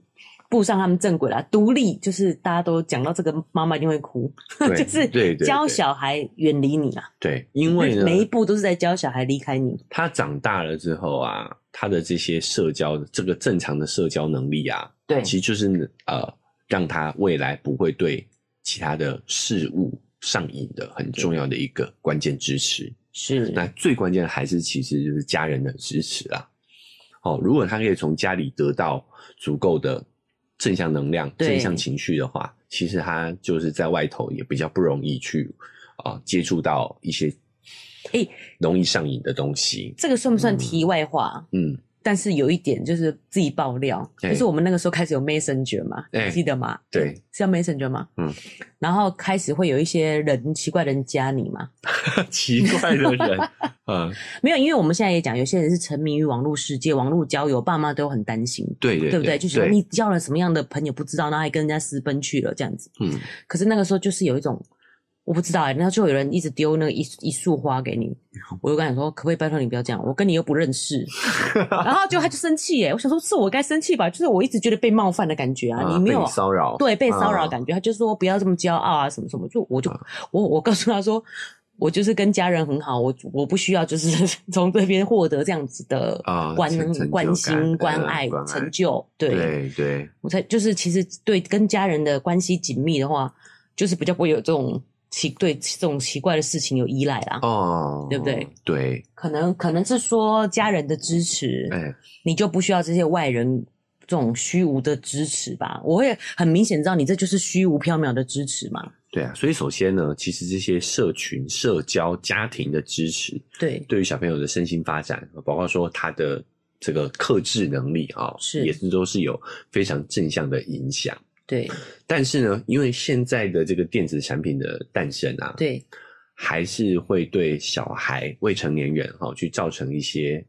步上他们正轨啦。独立就是大家都讲到这个，妈妈一定会哭，(laughs) 就是教小孩远离你啊。对，因为呢，每一步都是在教小孩离开你。他长大了之后啊，他的这些社交，这个正常的社交能力啊。对，其实就是呃，让他未来不会对其他的事物上瘾的很重要的一个关键支持。是，那最关键的还是其实就是家人的支持啦。哦，如果他可以从家里得到足够的正向能量、正向情绪的话，其实他就是在外头也比较不容易去啊、呃、接触到一些诶容易上瘾的东西。这个算不算题外话？嗯。嗯但是有一点就是自己爆料，欸、就是我们那个时候开始有 Messenger 嘛，欸、记得吗？对，是叫 Messenger 吗？嗯，然后开始会有一些人奇怪的人加你嘛，(laughs) 奇怪的人，(laughs) 嗯，没有，因为我们现在也讲，有些人是沉迷于网络世界、网络交友，爸妈都很担心，对对，对不对？就是说你交了什么样的朋友不知道，然后还跟人家私奔去了这样子，嗯，可是那个时候就是有一种我不知道哎、欸，然后就有人一直丢那个一一束花给你，我就跟他说，可不可以拜托你不要这样，我跟你又不认识，(laughs) 然后就他就生气哎，我想说是我该生气吧，就是我一直觉得被冒犯的感觉啊，啊你没有骚扰，对，被骚扰的感觉，啊、他就说不要这么骄傲啊，什么什么，就我就、啊、我我告诉他说，我就是跟家人很好，我我不需要就是 (laughs) 从这边获得这样子的关、啊、关心关爱成就，对对对，我才就是其实对跟家人的关系紧密的话，就是比较不会有这种。奇对这种奇怪的事情有依赖啦，哦，对不对？对，可能可能是说家人的支持，哎，你就不需要这些外人这种虚无的支持吧？我会很明显知道你这就是虚无缥缈的支持嘛。对啊，所以首先呢，其实这些社群、社交、家庭的支持，对，对于小朋友的身心发展，包括说他的这个克制能力啊，是也是都是有非常正向的影响。对，但是呢，因为现在的这个电子产品的诞生啊，对，还是会对小孩、未成年人哈、哦、去造成一些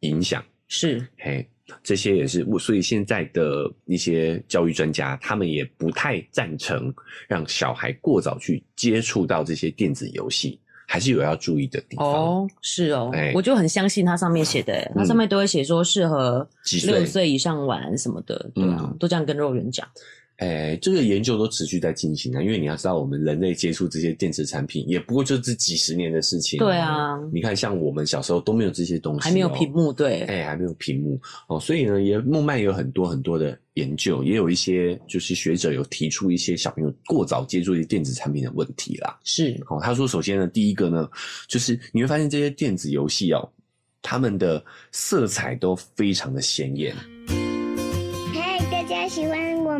影响。是，嘿，这些也是，所以现在的一些教育专家，他们也不太赞成让小孩过早去接触到这些电子游戏，还是有要注意的地方。哦，是哦，我就很相信它上面写的，它上面都会写说适合六岁以上玩什么的，对啊，嗯、都这样跟肉圆讲。诶、欸，这个研究都持续在进行啊，因为你要知道，我们人类接触这些电子产品，也不过就这几十年的事情。对啊，你看，像我们小时候都没有这些东西、喔，还没有屏幕，对，诶、欸，还没有屏幕哦、喔，所以呢，也慢慢有很多很多的研究，也有一些就是学者有提出一些小朋友过早接触一些电子产品的问题啦。是哦、喔，他说，首先呢，第一个呢，就是你会发现这些电子游戏哦，他们的色彩都非常的鲜艳。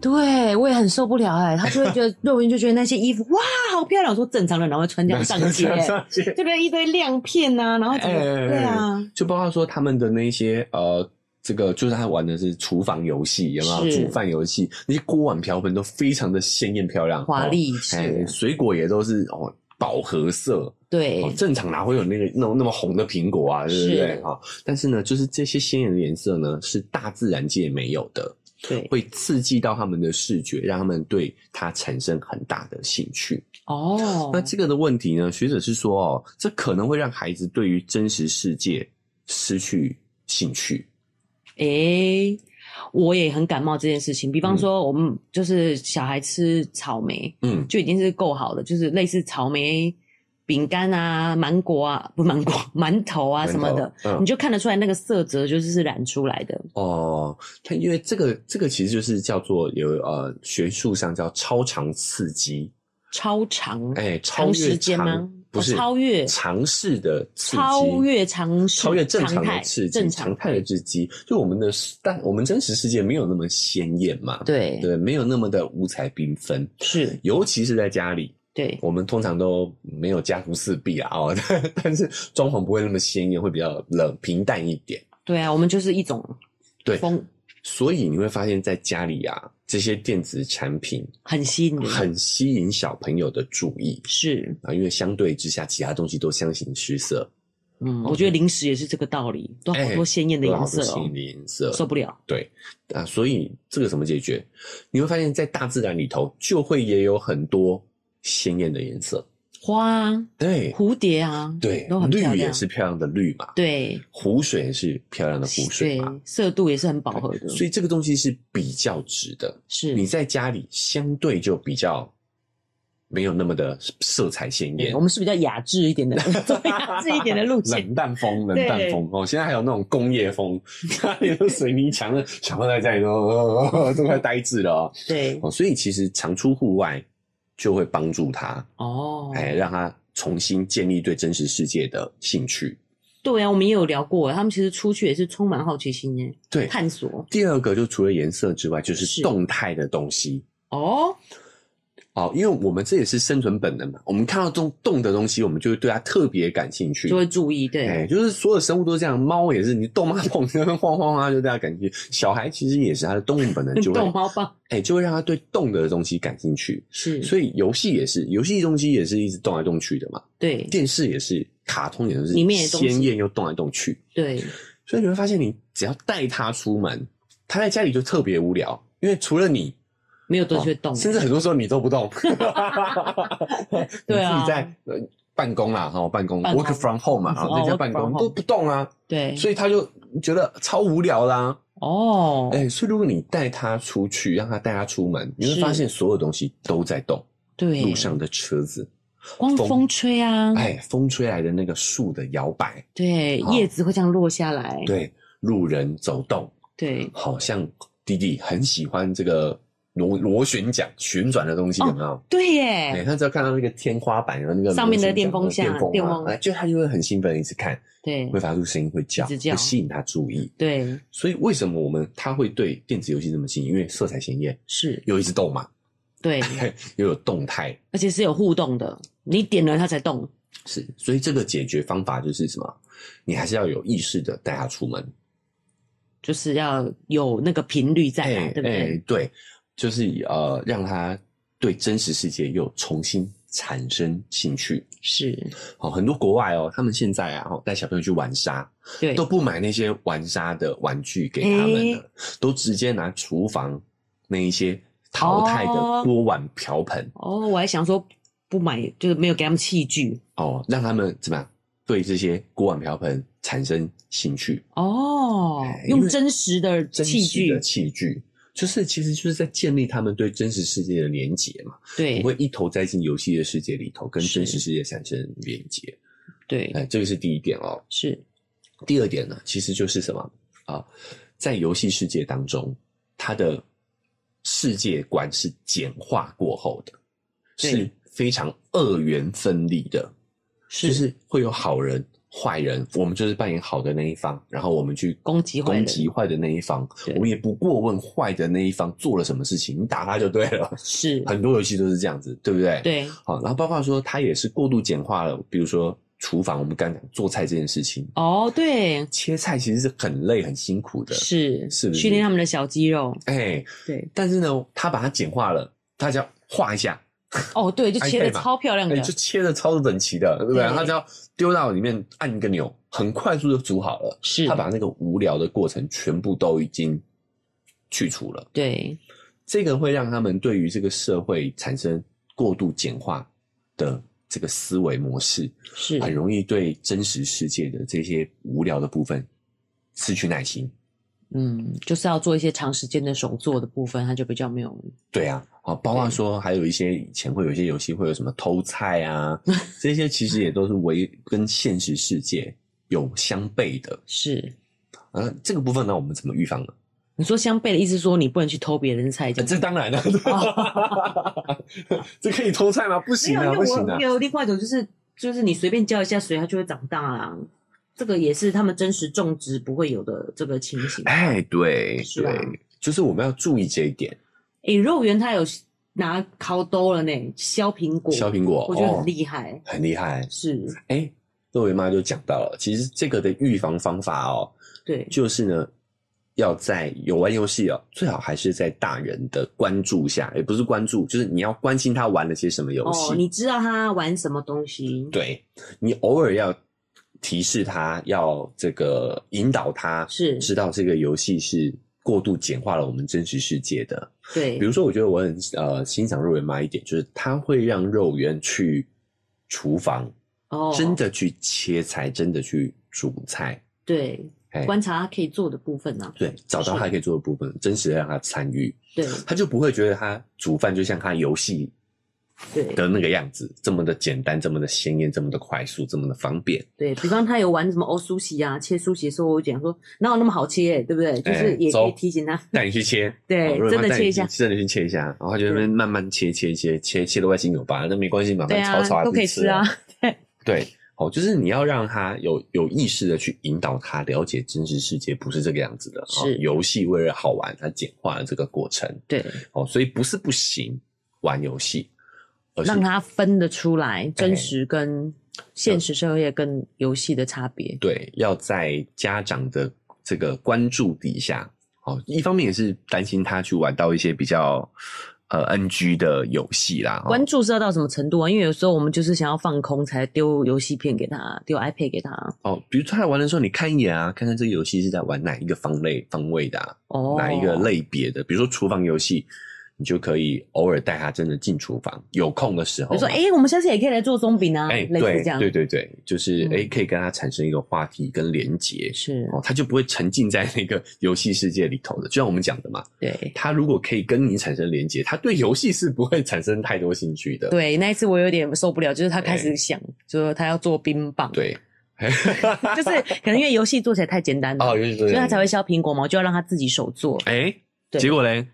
对，我也很受不了哎，他就会觉得 (laughs) 肉云就觉得那些衣服哇好漂亮，我说正常人然后会穿这样上街，上街就跟一堆亮片呐、啊，然后怎么、欸、对啊，就包括说他们的那些呃，这个就是他玩的是厨房游戏，有没有煮饭游戏？那些锅碗瓢盆都非常的鲜艳漂亮，华丽，哎、欸，水果也都是哦饱和色，对、哦，正常哪会有那个那种那么红的苹果啊，对不对？哈，但是呢，就是这些鲜艳的颜色呢，是大自然界没有的。对，会刺激到他们的视觉，让他们对它产生很大的兴趣。哦，那这个的问题呢？学者是说，哦，这可能会让孩子对于真实世界失去兴趣。诶，我也很感冒这件事情。比方说，我们就是小孩吃草莓，嗯，就已经是够好的，就是类似草莓。饼干啊，芒果啊，不芒果，馒头啊什么的，嗯，你就看得出来那个色泽就是是染出来的。哦，它因为这个这个其实就是叫做有呃学术上叫超长刺激，超长？哎，长时间吗？不是，超越？尝试的刺激，超越常超越正常的刺激，常态的刺激。就我们的但我们真实世界没有那么鲜艳嘛，对。对，没有那么的五彩缤纷，是，尤其是在家里。对，我们通常都没有家徒四壁啊，哦，(laughs) 但是装潢不会那么鲜艳，会比较冷平淡一点。对啊，我们就是一种对风，所以你会发现在家里啊，这些电子产品很吸引，很吸引小朋友的注意。是啊，因为相对之下，其他东西都相形失色。嗯，我觉得零食也是这个道理，都好多鲜艳的颜色哦，鲜艳的颜色受不了。对啊，所以这个怎么解决？你会发现在大自然里头，就会也有很多。鲜艳的颜色，花对蝴蝶啊，对都很绿也是漂亮的绿嘛，对湖水也是漂亮的湖水嘛，色度也是很饱和的，所以这个东西是比较值的。是你在家里相对就比较没有那么的色彩鲜艳，我们是比较雅致一点的，(laughs) 雅致一点的路线，冷淡风，冷淡风哦。现在还有那种工业风，(laughs) 家里的水泥墙的，小朋友在家里都都快呆滞了哦。对哦，所以其实常出户外。就会帮助他哦，哎，让他重新建立对真实世界的兴趣。对啊，我们也有聊过，他们其实出去也是充满好奇心耶，对，探索。第二个就除了颜色之外，就是动态的东西哦。好，因为我们这也是生存本能嘛。我们看到这种动的东西，我们就会对它特别感兴趣，就会注意。对，哎，就是所有生物都是这样，猫也是，你逗猫 (laughs) 棒，那边晃晃啊，就大家感兴趣。小孩其实也是，他的动物本能就会 (laughs) 逗猫棒，哎，就会让他对动的东西感兴趣。是，所以游戏也是，游戏东西也是一直动来动去的嘛。对，电视也是，卡通也是，里面鲜艳又动来动去。对，所以你会发现，你只要带他出门，他在家里就特别无聊，因为除了你。没有东西会动，甚至很多时候你都不动。(laughs) 对啊，你自己在办公啦，哈，办公，work from home 嘛，哈，在家办公都不动啊。对，所以他就觉得超无聊啦。哦，哎，所以如果你带他出去，让他带他出门，你会发现所有东西都在动。对，路上的车子，光风吹啊，哎，风吹来的那个树的摇摆，对，叶子会这样落下来。对，路人走动，对，好像弟弟很喜欢这个。螺螺旋桨旋转的东西有没有？哦、对耶，哎，他只要看到那个天花板的那个上面的电风扇，电风，扇，就他就会很兴奋，一直看，对，会发出声音，会叫，会吸引他注意。对，所以为什么我们他会对电子游戏这么吸引？因为色彩鲜艳，是，有一直动嘛，对，(laughs) 又有动态，而且是有互动的，你点了它才动。是，所以这个解决方法就是什么？你还是要有意识的带他出门，就是要有那个频率在，对不对？对。就是呃，让他对真实世界又重新产生兴趣。是，好，很多国外哦，他们现在啊，带小朋友去玩沙，对，都不买那些玩沙的玩具给他们了，欸、都直接拿厨房那一些淘汰的锅碗瓢盆。哦，我还想说不买，就是没有给他们器具。哦，让他们怎么样对这些锅碗瓢盆产生兴趣？哦，用真实的器具，真实的器具。就是，其实就是在建立他们对真实世界的连接嘛。对，我会一头栽进游戏的世界里头，跟真实世界产生连接。对，哎，这个是第一点哦。是，第二点呢，其实就是什么啊？在游戏世界当中，它的世界观是简化过后的，是非常二元分立的，是就是会有好人。坏人，我们就是扮演好的那一方，然后我们去攻击攻击坏的那一方。我们也不过问坏的那一方做了什么事情，你打他就对了。是，(laughs) 很多游戏都是这样子，对不对？对。好，然后包括说，它也是过度简化了。比如说厨房，我们刚讲做菜这件事情。哦，对。切菜其实是很累、很辛苦的，是是不是？训练他们的小肌肉。哎，对。但是呢，他把它简化了，他就要画一下。哦，对，就切的超漂亮的，就切的超整齐的，对不对？他只要丢到里面，按一个钮，很快速就煮好了。是，他把那个无聊的过程全部都已经去除了。对，这个会让他们对于这个社会产生过度简化的这个思维模式，是很容易对真实世界的这些无聊的部分失去耐心。嗯，就是要做一些长时间的手做的部分，它就比较没有。对啊，好，包括说还有一些以前会有一些游戏会有什么偷菜啊，这些其实也都是为跟现实世界有相悖的。是，啊，这个部分呢，我们怎么预防呢？你说相悖的意思，说你不能去偷别人的菜，这、啊、这当然了，(laughs) 这可以偷菜吗？不行啊，不行啊。有另外一种就是，就是你随便浇一下水，它就会长大啊。这个也是他们真实种植不会有的这个情形。哎，对，对，就是我们要注意这一点。哎，肉圆他有拿烤兜了呢，削苹果，削苹果，我觉得很厉害，哦，很厉害。是，哎，肉圆妈就讲到了，其实这个的预防方法哦，对，就是呢，要在有玩游戏哦，最好还是在大人的关注下，也不是关注，就是你要关心他玩了些什么游戏，哦，你知道他玩什么东西，对，你偶尔要。提示他要这个引导他，是知道这个游戏是过度简化了我们真实世界的。对，比如说，我觉得我很呃欣赏肉圆妈一点，就是他会让肉圆去厨房，哦，真的去切菜，真的去煮菜。对，观察他可以做的部分呢、啊。对，找到他可以做的部分，真实的让他参与。对，他就不会觉得他煮饭就像他游戏。对的那个样子，这么的简单，这么的鲜艳，这么的快速，这么的方便。对，比方他有玩什么欧苏西啊，切苏西的时候，我讲说哪有那么好切，对不对？就是也可以提醒他，带、欸、你去切，(laughs) 对，真的切一下，真的去切一下，然后就那边慢慢切切切切切的外形有疤，那没关系，慢慢炒炒都可以吃啊。对对，好，就是你要让他有有意识的去引导他了解真实世界不是这个样子的，是游戏为了好玩，它简化了这个过程。对，哦，所以不是不行玩游戏。让他分得出来真实跟现实社会跟游戏的差别。对，要在家长的这个关注底下，哦，一方面也是担心他去玩到一些比较。呃，NG 的游戏啦，关注是要到什么程度啊？因为有时候我们就是想要放空，才丢游戏片给他，丢 iPad 给他。哦，比如他在玩的时候，你看一眼啊，看看这个游戏是在玩哪一个方类方位的，啊，哦，哪一个类别的，比如说厨房游戏。你就可以偶尔带他真的进厨房，有空的时候，你说：“哎、欸，我们下次也可以来做松饼啊。欸”哎，对，对对对，就是哎、嗯欸，可以跟他产生一个话题跟连结，是哦，他就不会沉浸在那个游戏世界里头的。就像我们讲的嘛，对，他如果可以跟你产生连结，他对游戏是不会产生太多兴趣的。对，那一次我有点受不了，就是他开始想，就是他要做冰棒，对，(laughs) 就是可能因为游戏做起来太简单了，哦，游戏做，所以他才会削苹果嘛，就要让他自己手做。哎、欸，结果嘞？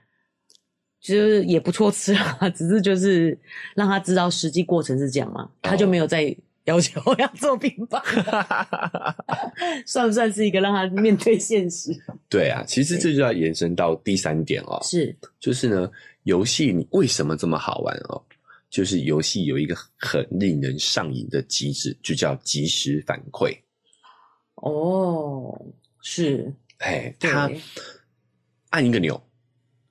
其实也不错吃啊，(laughs) 只是就是让他知道实际过程是这样嘛，他就没有再要求要做冰棒，(laughs) 算不算是一个让他面对现实？(laughs) 对啊，其实这就要延伸到第三点哦，是，就是呢，游戏你为什么这么好玩哦？就是游戏有一个很令人上瘾的机制，就叫即时反馈。哦，是，哎，他按一个钮。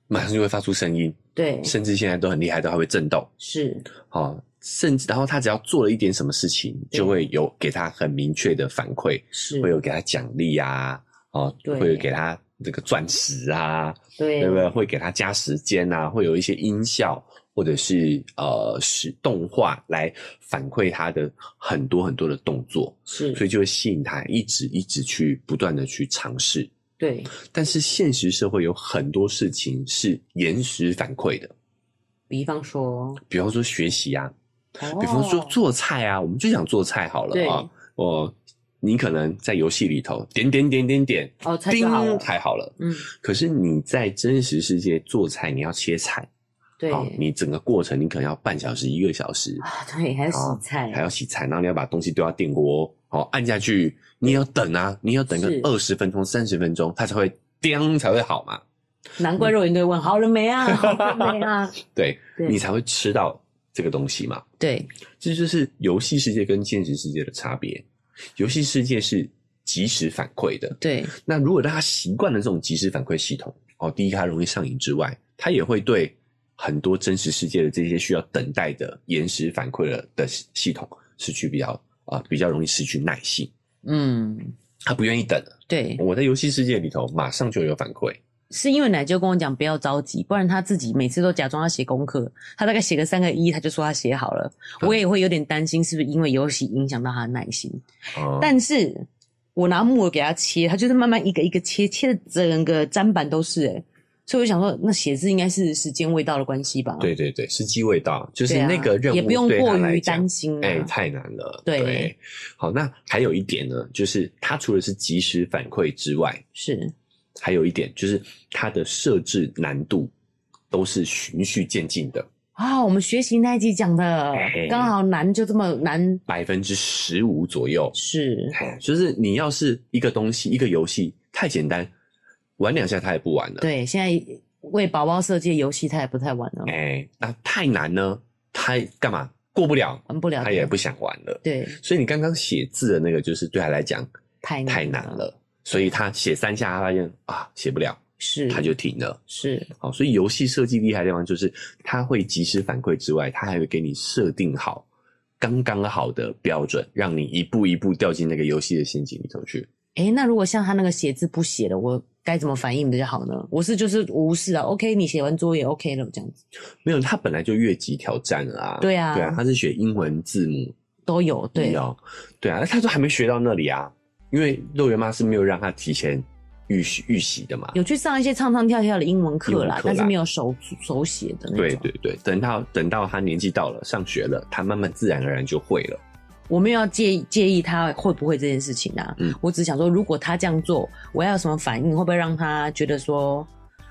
马上就会发出声音，对，甚至现在都很厉害，都还会震动，是，哦，甚至然后他只要做了一点什么事情，就会有给他很明确的反馈，是，会有给他奖励啊，哦，对，会有给他这个钻石啊，对，对不对？会给他加时间啊，会有一些音效或者是呃是动画来反馈他的很多很多的动作，是，所以就会吸引他一直一直去不断的去尝试。对，但是现实社会有很多事情是延时反馈的，比方说，比方说学习啊，哦、比方说做菜啊，我们就想做菜好了啊，我你可能在游戏里头点点点点点，哦，菜好了，菜好了，嗯，可是你在真实世界做菜，你要切菜，对，你整个过程你可能要半小时一个小时。啊，对，还要洗菜，还要洗菜，然后你要把东西丢到电锅，哦，按下去。你要等啊，你要等个二十分钟、三十分钟，它才会叮才会好嘛。难怪肉圆都会问、嗯、好了没啊，(laughs) 好了没啊？(laughs) 对，对你才会吃到这个东西嘛。对，这就是游戏世界跟现实世界的差别。游戏世界是即时反馈的，对。那如果大家习惯了这种即时反馈系统，哦，第一它容易上瘾之外，它也会对很多真实世界的这些需要等待的延时反馈的的系统失去比较啊、呃，比较容易失去耐性。嗯，他不愿意等。对，我在游戏世界里头，马上就有反馈。是因为奶就跟我讲不要着急，不然他自己每次都假装要写功课，他大概写个三个一，他就说他写好了。嗯、我也会有点担心，是不是因为游戏影响到他的耐心？嗯、但是我拿木耳给他切，他就是慢慢一个一个切，切的整个砧板都是诶所以我想说，那写字应该是时间未到的关系吧？对对对，时机未到，就是那个任务、啊、也不用过于担心、啊。哎、欸，太难了。对，对，好，那还有一点呢，就是它除了是即时反馈之外，是还有一点就是它的设置难度都是循序渐进的啊、哦。我们学习那一集讲的，刚、欸、好难就这么难，百分之十五左右是。就是你要是一个东西，一个游戏太简单。玩两下他也不玩了。对，现在为宝宝设计的游戏他也不太玩了。哎、欸，那太难呢，他干嘛过不了？玩不了，他也不想玩了。对，所以你刚刚写字的那个，就是对他来讲太太难了。所以他写三下，他发现啊写不了，是他就停了。是，好，所以游戏设计厉害的地方就是，他会及时反馈之外，他还会给你设定好刚刚好的标准，让你一步一步掉进那个游戏的陷阱里头去。哎、欸，那如果像他那个写字不写的，我。该怎么反应比较好呢？我是就是无视啊，OK，你写完作业 OK 了，这样子。没有，他本来就越级挑战了啊。对啊，对啊，他是学英文字母都有，对哦，对啊，那他说还没学到那里啊，因为肉圆妈是没有让他提前预习预习的嘛。有去上一些唱唱跳跳的英文课啦，啦，但是没有手手写的那种。对对对，等到等到他年纪到了，上学了，他慢慢自然而然就会了。我没有要介意介意他会不会这件事情啊，嗯，我只想说，如果他这样做，我要有什么反应？会不会让他觉得说，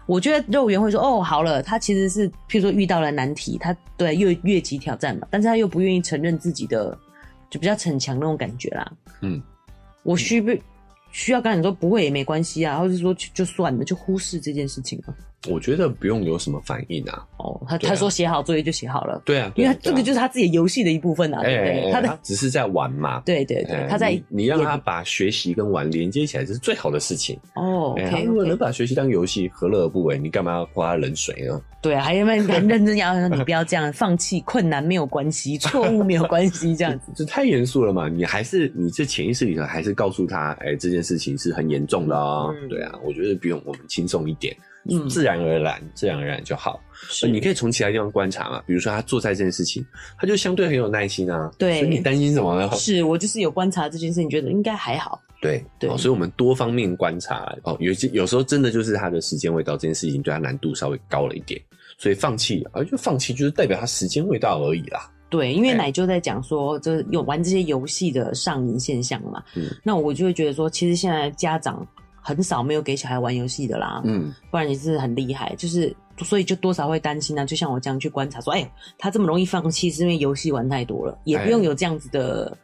我觉得肉圆会说，哦，好了，他其实是，譬如说遇到了难题，他对越越级挑战嘛，但是他又不愿意承认自己的，就比较逞强那种感觉啦，嗯，我需不需要跟你说不会也没关系啊，或者说就算了，就忽视这件事情啊？我觉得不用有什么反应啊。哦，他他说写好作业就写好了。对啊，因为他这个就是他自己游戏的一部分啊。对对，他的只是在玩嘛。对对对，他在你让他把学习跟玩连接起来，这是最好的事情。哦，他如果能把学习当游戏，何乐而不为？你干嘛要泼他冷水呢？对啊，还有没有很认真要说你不要这样，放弃困难没有关系，错误没有关系，这样子这太严肃了嘛？你还是你这潜意识里头还是告诉他，哎，这件事情是很严重的哦。对啊，我觉得不用，我们轻松一点。嗯，自然而然，自然而然就好。是，你可以从其他地方观察嘛，比如说他做菜这件事情，他就相对很有耐心啊。对，所以你担心什么呢？是我就是有观察这件事情，觉得应该还好。对对，所以我们多方面观察哦，有些有时候真的就是他的时间未到，这件事情对他难度稍微高了一点，所以放弃啊，就放弃就是代表他时间未到而已啦。对，因为奶就在讲说，就是有玩这些游戏的上瘾现象嘛。嗯，那我就会觉得说，其实现在家长。很少没有给小孩玩游戏的啦，嗯，不然也是很厉害，就是所以就多少会担心啊。就像我这样去观察说，哎、欸，他这么容易放弃，是因为游戏玩太多了，也不用有这样子的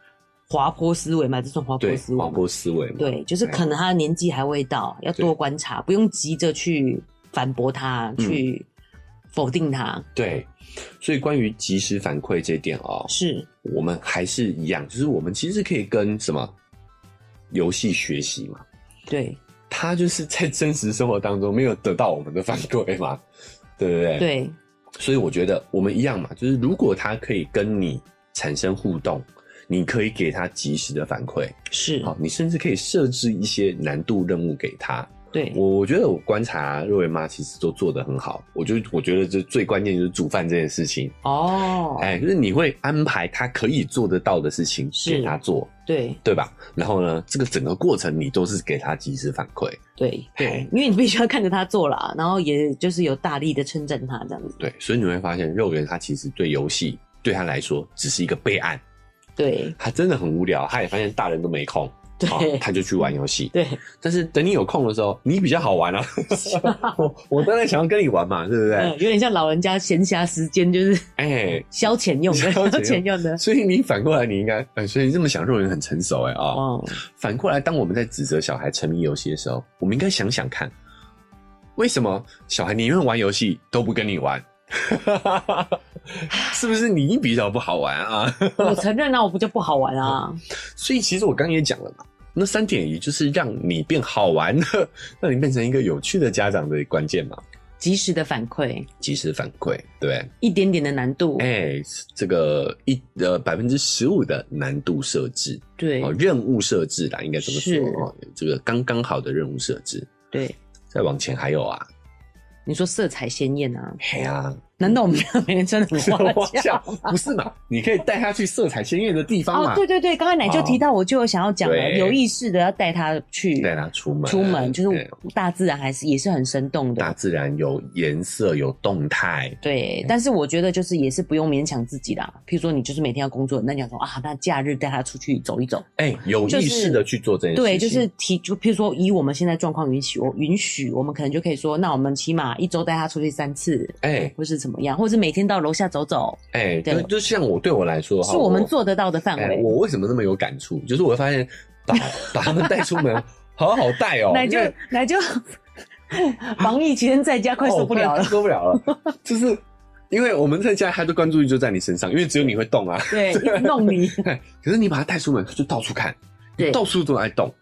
滑坡思维嘛，这种滑坡思维，滑坡思维，对，就是可能他的年纪还未到，要多观察，不用急着去反驳他，去否定他。对，所以关于及时反馈这一点哦，是。我们还是一样，就是我们其实可以跟什么游戏学习嘛，对。他就是在真实生活当中没有得到我们的反馈嘛，(laughs) 对不对？对，所以我觉得我们一样嘛，就是如果他可以跟你产生互动，你可以给他及时的反馈，是。好，你甚至可以设置一些难度任务给他。对，我我觉得我观察肉圆妈其实都做得很好，我就我觉得这最关键就是煮饭这件事情。哦，哎，就是你会安排他可以做得到的事情给他做，对。对吧？然后呢，这个整个过程你都是给他及时反馈，对对，因为你必须要看着他做啦，然后也就是有大力的称赞他这样子，对，所以你会发现肉圆他其实对游戏对他来说只是一个备案，对，他真的很无聊，他也发现大人都没空。对，他就去玩游戏。对，但是等你有空的时候，你比较好玩啊。(laughs) 我我当然想要跟你玩嘛，对不对？有点像老人家闲暇时间，就是哎消遣用的，消遣用的。所以你反过来，你应该，哎，所以你这么想，肉圆很成熟哎啊。哦。反过来，当我们在指责小孩沉迷游戏的时候，我们应该想想看，为什么小孩宁愿玩游戏都不跟你玩？(laughs) 是不是你比较不好玩啊？(laughs) 我承认啊，我不就不好玩啊。所以其实我刚刚也讲了嘛，那三点也就是让你变好玩的，(laughs) 让你变成一个有趣的家长的关键嘛。及时的反馈，及时反馈，对，一点点的难度，哎、欸，这个一呃百分之十五的难度设置，对，哦，任务设置啦，应该这么说哦，这个刚刚好的任务设置，对，再往前还有啊，你说色彩鲜艳啊，嘿啊。难道我们家每天真的很花俏？不是嘛？你可以带他去色彩鲜艳的地方嘛？哦，对对对，刚才奶就提到，我就有想要讲了，有意识的要带他去，带他出门，出门就是大自然还是也是很生动的。大自然有颜色，有动态。对，但是我觉得就是也是不用勉强自己啦。譬如说，你就是每天要工作，那你要说啊，那假日带他出去走一走。哎，有意识的去做这件事。对，就是提就譬如说，以我们现在状况允许，我允许我们可能就可以说，那我们起码一周带他出去三次，哎，或是怎么样，或者每天。到楼下走走，哎、欸，对，就像我对我来说，是我们做得到的范围、欸。我为什么那么有感触？就是我会发现把，把把他们带出门，好好带哦。奶就奶就 (laughs) 防疫期间在家快受不了了，受不了了。(laughs) 就是因为我们在家，他的关注力就在你身上，因为只有你会动啊，对，弄你。(laughs) 可是你把他带出门，他就到处看，对，到处都爱动，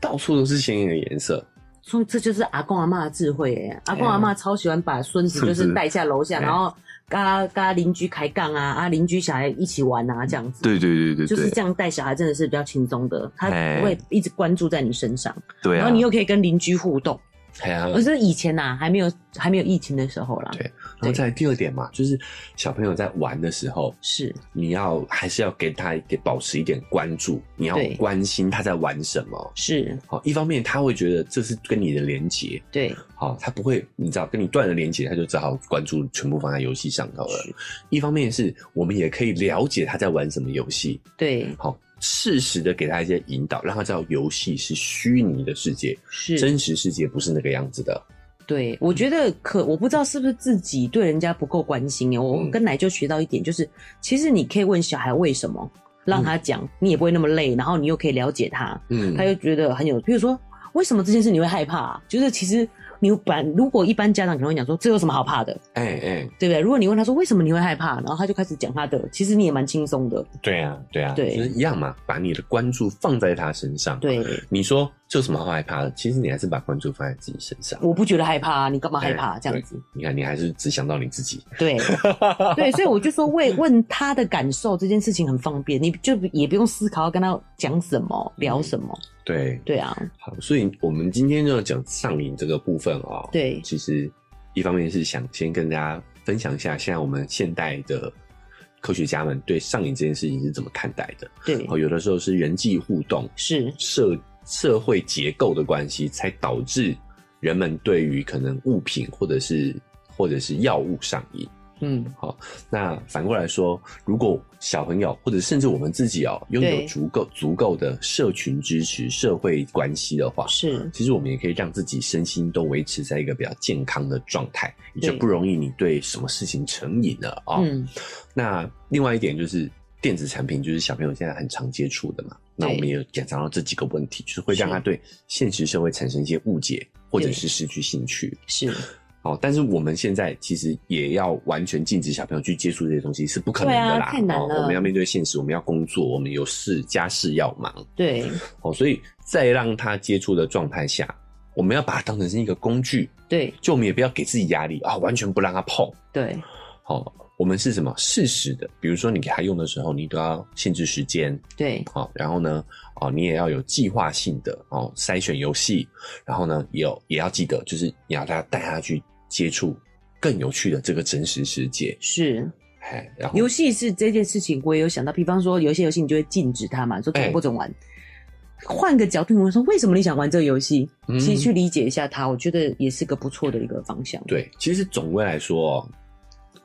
到处都是鲜艳的颜色。所以这就是阿公阿妈的智慧哎，阿公阿妈超喜欢把孙子就是带下楼下，然后。跟跟邻居开杠啊，啊邻居小孩一起玩啊，这样子。对对对对，就是这样带小孩真的是比较轻松的，他不会一直关注在你身上。对啊。然后你又可以跟邻居互动。对啊。我是以前呐，还没有还没有疫情的时候啦。对。然后再第二点嘛，就是小朋友在玩的时候，是你要还是要给他给保持一点关注，你要关心他在玩什么。是。好，一方面他会觉得这是跟你的连接。对。好，他不会，你知道，跟你断了连接，他就只好关注全部放在游戏上头了。一方面是我们也可以了解他在玩什么游戏，对，好，适时的给他一些引导，让他知道游戏是虚拟的世界，是真实世界不是那个样子的。对，我觉得可我不知道是不是自己对人家不够关心耶。我跟奶就学到一点，就是、嗯、其实你可以问小孩为什么，让他讲，嗯、你也不会那么累，然后你又可以了解他，嗯，他又觉得很有，比如说为什么这件事你会害怕，就是其实。你把如果一般家长可能会讲说，这有什么好怕的？哎哎、欸，对不对？如果你问他说为什么你会害怕，然后他就开始讲他的，其实你也蛮轻松的。对啊，对啊，对，就是一样嘛，把你的关注放在他身上。对，你说这有什么好害怕的？其实你还是把关注放在自己身上。我不觉得害怕啊，你干嘛害怕这样子？你看，你还是只想到你自己。对，(laughs) 对，所以我就说问问他的感受这件事情很方便，你就也不用思考要跟他讲什么，聊什么。对，对啊。好，所以我们今天就要讲上瘾这个部分哦、喔。对，其实一方面是想先跟大家分享一下，现在我们现代的科学家们对上瘾这件事情是怎么看待的。对，哦，有的时候是人际互动，是社社会结构的关系，才导致人们对于可能物品或者是或者是药物上瘾。嗯，好。那反过来说，如果小朋友或者甚至我们自己哦，拥有足够足够的社群支持、社会关系的话，是，其实我们也可以让自己身心都维持在一个比较健康的状态，就不容易你对什么事情成瘾了啊。嗯，那另外一点就是电子产品，就是小朋友现在很常接触的嘛。那我们也有检查到这几个问题，就是会让他对现实社会产生一些误解，或者是失去兴趣。是。(laughs) 好，但是我们现在其实也要完全禁止小朋友去接触这些东西是不可能的啦，啊、太难了、哦。我们要面对现实，我们要工作，我们有事家事要忙。对，(laughs) 哦，所以在让他接触的状态下，我们要把它当成是一个工具。对，就我们也不要给自己压力啊、哦，完全不让他碰。对，哦，我们是什么适时的？比如说你给他用的时候，你都要限制时间。对，好、哦，然后呢？哦，你也要有计划性的哦筛选游戏，然后呢，也有也要记得，就是你要他带他去接触更有趣的这个真实世界。是，哎，然后游戏是这件事情，我也有想到。比方说，有些游戏你就会禁止他嘛，说总不准玩。换、欸、个角度，我说为什么你想玩这个游戏？嗯、其实去理解一下他，我觉得也是个不错的一个方向。对，其实总归来说，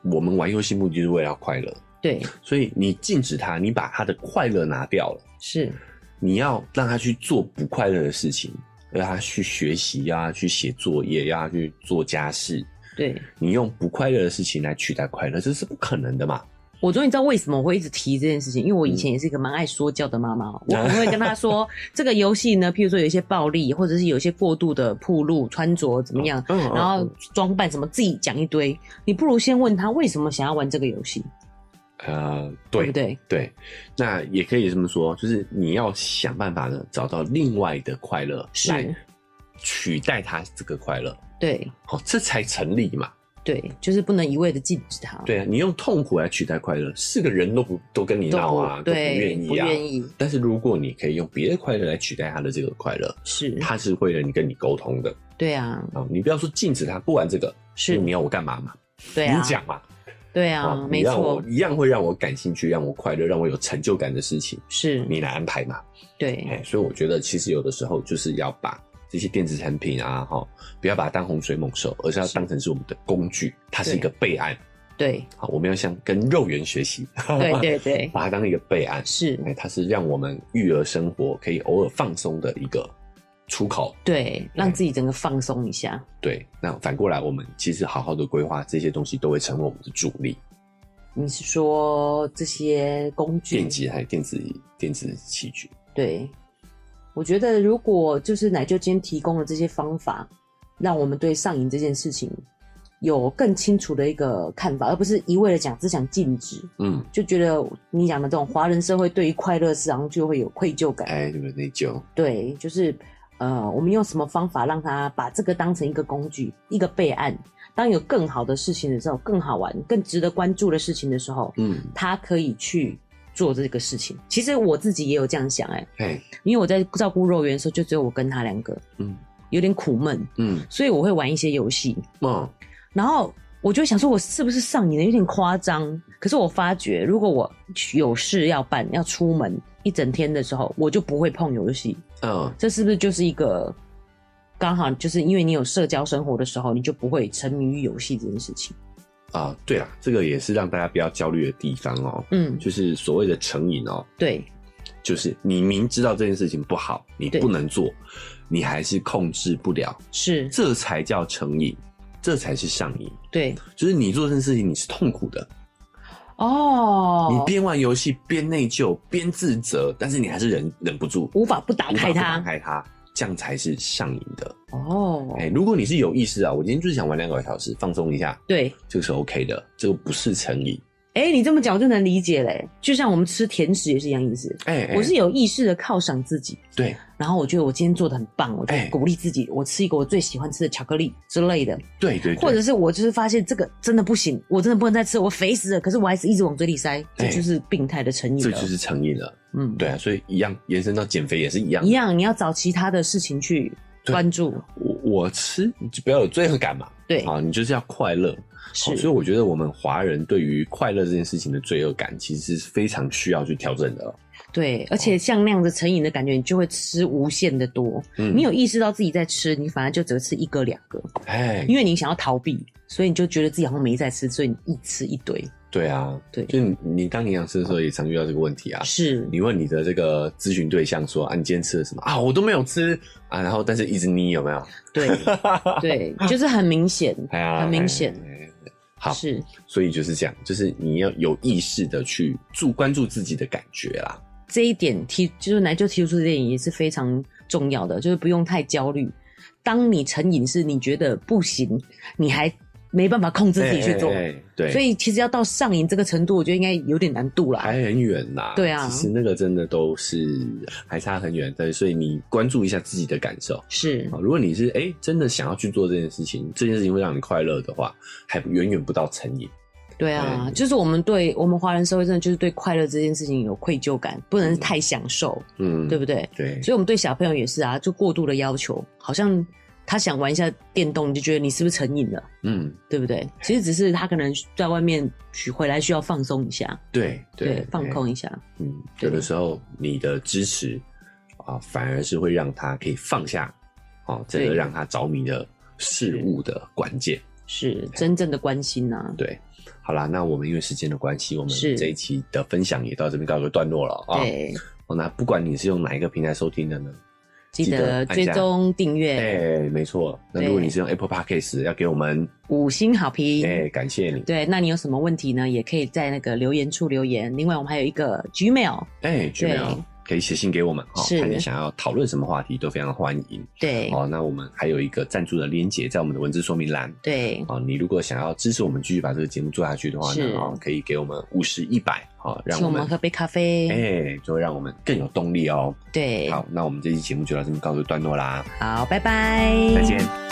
我们玩游戏目的就是为了快乐。对，所以你禁止他，你把他的快乐拿掉了。是。你要让他去做不快乐的事情，让他去学习呀，去写作业呀，去做家事。对，你用不快乐的事情来取代快乐，这是不可能的嘛。我终于知道为什么我会一直提这件事情，因为我以前也是一个蛮爱说教的妈妈，(laughs) 嗯、我可能会跟他说，这个游戏呢，譬如说有一些暴力，或者是有一些过度的铺路穿着怎么样，嗯、然后装扮什么，自己讲一堆，你不如先问他为什么想要玩这个游戏。呃，对，对对，对，那也可以这么说，就是你要想办法呢，找到另外的快乐来取代他这个快乐。对，好，这才成立嘛。对，就是不能一味的禁止他。对啊，你用痛苦来取代快乐，是个人都不都跟你闹啊，都不愿意啊。不愿意。但是如果你可以用别的快乐来取代他的这个快乐，是，他是为了你跟你沟通的。对啊，啊，你不要说禁止他不玩这个，是你要我干嘛嘛？对啊，你讲嘛。对啊，没错，一样会让我感兴趣，让我快乐，让我有成就感的事情，是你来安排嘛？对，所以我觉得其实有的时候就是要把这些电子产品啊，哈，不要把它当洪水猛兽，而是要当成是我们的工具，它是一个备案。对，好，我们要向跟肉圆学习，(laughs) 对对对，把它当一个备案，是，哎，它是让我们育儿生活可以偶尔放松的一个出口，对，让自己整个放松一下。对，那反过来，我们其实好好的规划这些东西，都会成为我们的助力。你是说这些工具？电子还有电子电子器具？对，我觉得如果就是奶舅今天提供了这些方法，让我们对上瘾这件事情有更清楚的一个看法，而不是一味的讲只想禁止。嗯，就觉得你讲的这种华人社会对于快乐事，然后就会有愧疚感，哎，对不对？内疚。对，就是呃，我们用什么方法让他把这个当成一个工具，一个备案？当有更好的事情的时候，更好玩、更值得关注的事情的时候，嗯，他可以去做这个事情。其实我自己也有这样想、欸，哎，哎，因为我在照顾肉圆的时候，就只有我跟他两个，嗯，有点苦闷，嗯，所以我会玩一些游戏，嗯，然后我就想说，我是不是上瘾了？有点夸张。可是我发觉，如果我有事要办、要出门一整天的时候，我就不会碰游戏，嗯，这是不是就是一个？刚好就是因为你有社交生活的时候，你就不会沉迷于游戏这件事情。啊，对啦，这个也是让大家不要焦虑的地方哦。嗯，就是所谓的成瘾哦。对，就是你明知道这件事情不好，你不能做，你还是控制不了，是，这才叫成瘾，这才是上瘾。对，就是你做这件事情你是痛苦的。哦，你边玩游戏边内疚边自责，但是你还是忍忍不住，无法不打开它，打开它。这样才是上瘾的哦。哎、欸，如果你是有意识啊，我今天就是想玩两个小时，放松一下，对，这个是 OK 的，这个不是成瘾。哎、欸，你这么讲我就能理解嘞。就像我们吃甜食也是一样意思。哎、欸，我是有意识的犒赏自己。对。然后我觉得我今天做的很棒，我就鼓励自己，我吃一个我最喜欢吃的巧克力之类的。对对。或者是我就是发现这个真的不行，我真的不能再吃，我肥死了，可是我还是一直往嘴里塞，这就是病态的成瘾了。这就是成瘾了。嗯，对啊，所以一样延伸到减肥也是一样。一样，你要找其他的事情去关注。我我吃，你就不要有罪恶感嘛。对啊，你就是要快乐。是，所以我觉得我们华人对于快乐这件事情的罪恶感，其实是非常需要去调整的。对，而且像那样子成瘾的感觉，你就会吃无限的多。嗯，你有意识到自己在吃，你反而就只会吃一个两个。哎，因为你想要逃避，所以你就觉得自己好像没在吃，所以你一吃一堆。对啊，对，就你，你当营养师的时候也常遇到这个问题啊。是，你问你的这个咨询对象说啊，你今天吃了什么啊？我都没有吃啊，然后但是一直腻有没有？对，(laughs) 对，就是很明显，很明显。好，是，所以就是这样，就是你要有意识的去注关注自己的感觉啦。这一点提就是来就提出这点也是非常重要的，就是不用太焦虑。当你成瘾是你觉得不行，你还。没办法控制自己去做，对，所以其实要到上瘾这个程度，我觉得应该有点难度啦，还很远啦。对啊，其实那个真的都是还差很远。对，所以你关注一下自己的感受是。如果你是哎、欸、真的想要去做这件事情，这件事情会让你快乐的话，还远远不到成瘾。对啊，就是我们对我们华人社会真的就是对快乐这件事情有愧疚感，不能太享受，嗯，对不对？对，所以我们对小朋友也是啊，就过度的要求，好像。他想玩一下电动，你就觉得你是不是成瘾了？嗯，对不对？其实只是他可能在外面取回来需要放松一下，对对，对，放空一下。嗯，有的时候你的支持啊，反而是会让他可以放下哦，这个让他着迷的事物的关键，是真正的关心呐、啊。对，好啦，那我们因为时间的关系，我们这一期的分享也到这边告一个段落了啊。对，哦，那不管你是用哪一个平台收听的呢？记得追踪订阅，哎、欸，没错。那如果你是用 Apple Podcast，要给我们五星好评，哎、欸，感谢你。对，那你有什么问题呢？也可以在那个留言处留言。另外，我们还有一个 Gmail，哎、欸、，Gmail 可以写信给我们，哈，看你想要讨论什么话题都非常欢迎。对，哦，那我们还有一个赞助的链接在我们的文字说明栏。对，哦，你如果想要支持我们继续把这个节目做下去的话呢，哦，可以给我们五十一百。好，让我们，请我们喝杯咖啡，哎、欸，就会让我们更有动力哦。对，好，那我们这期节目就到这边告一段落啦。好，拜拜，再见。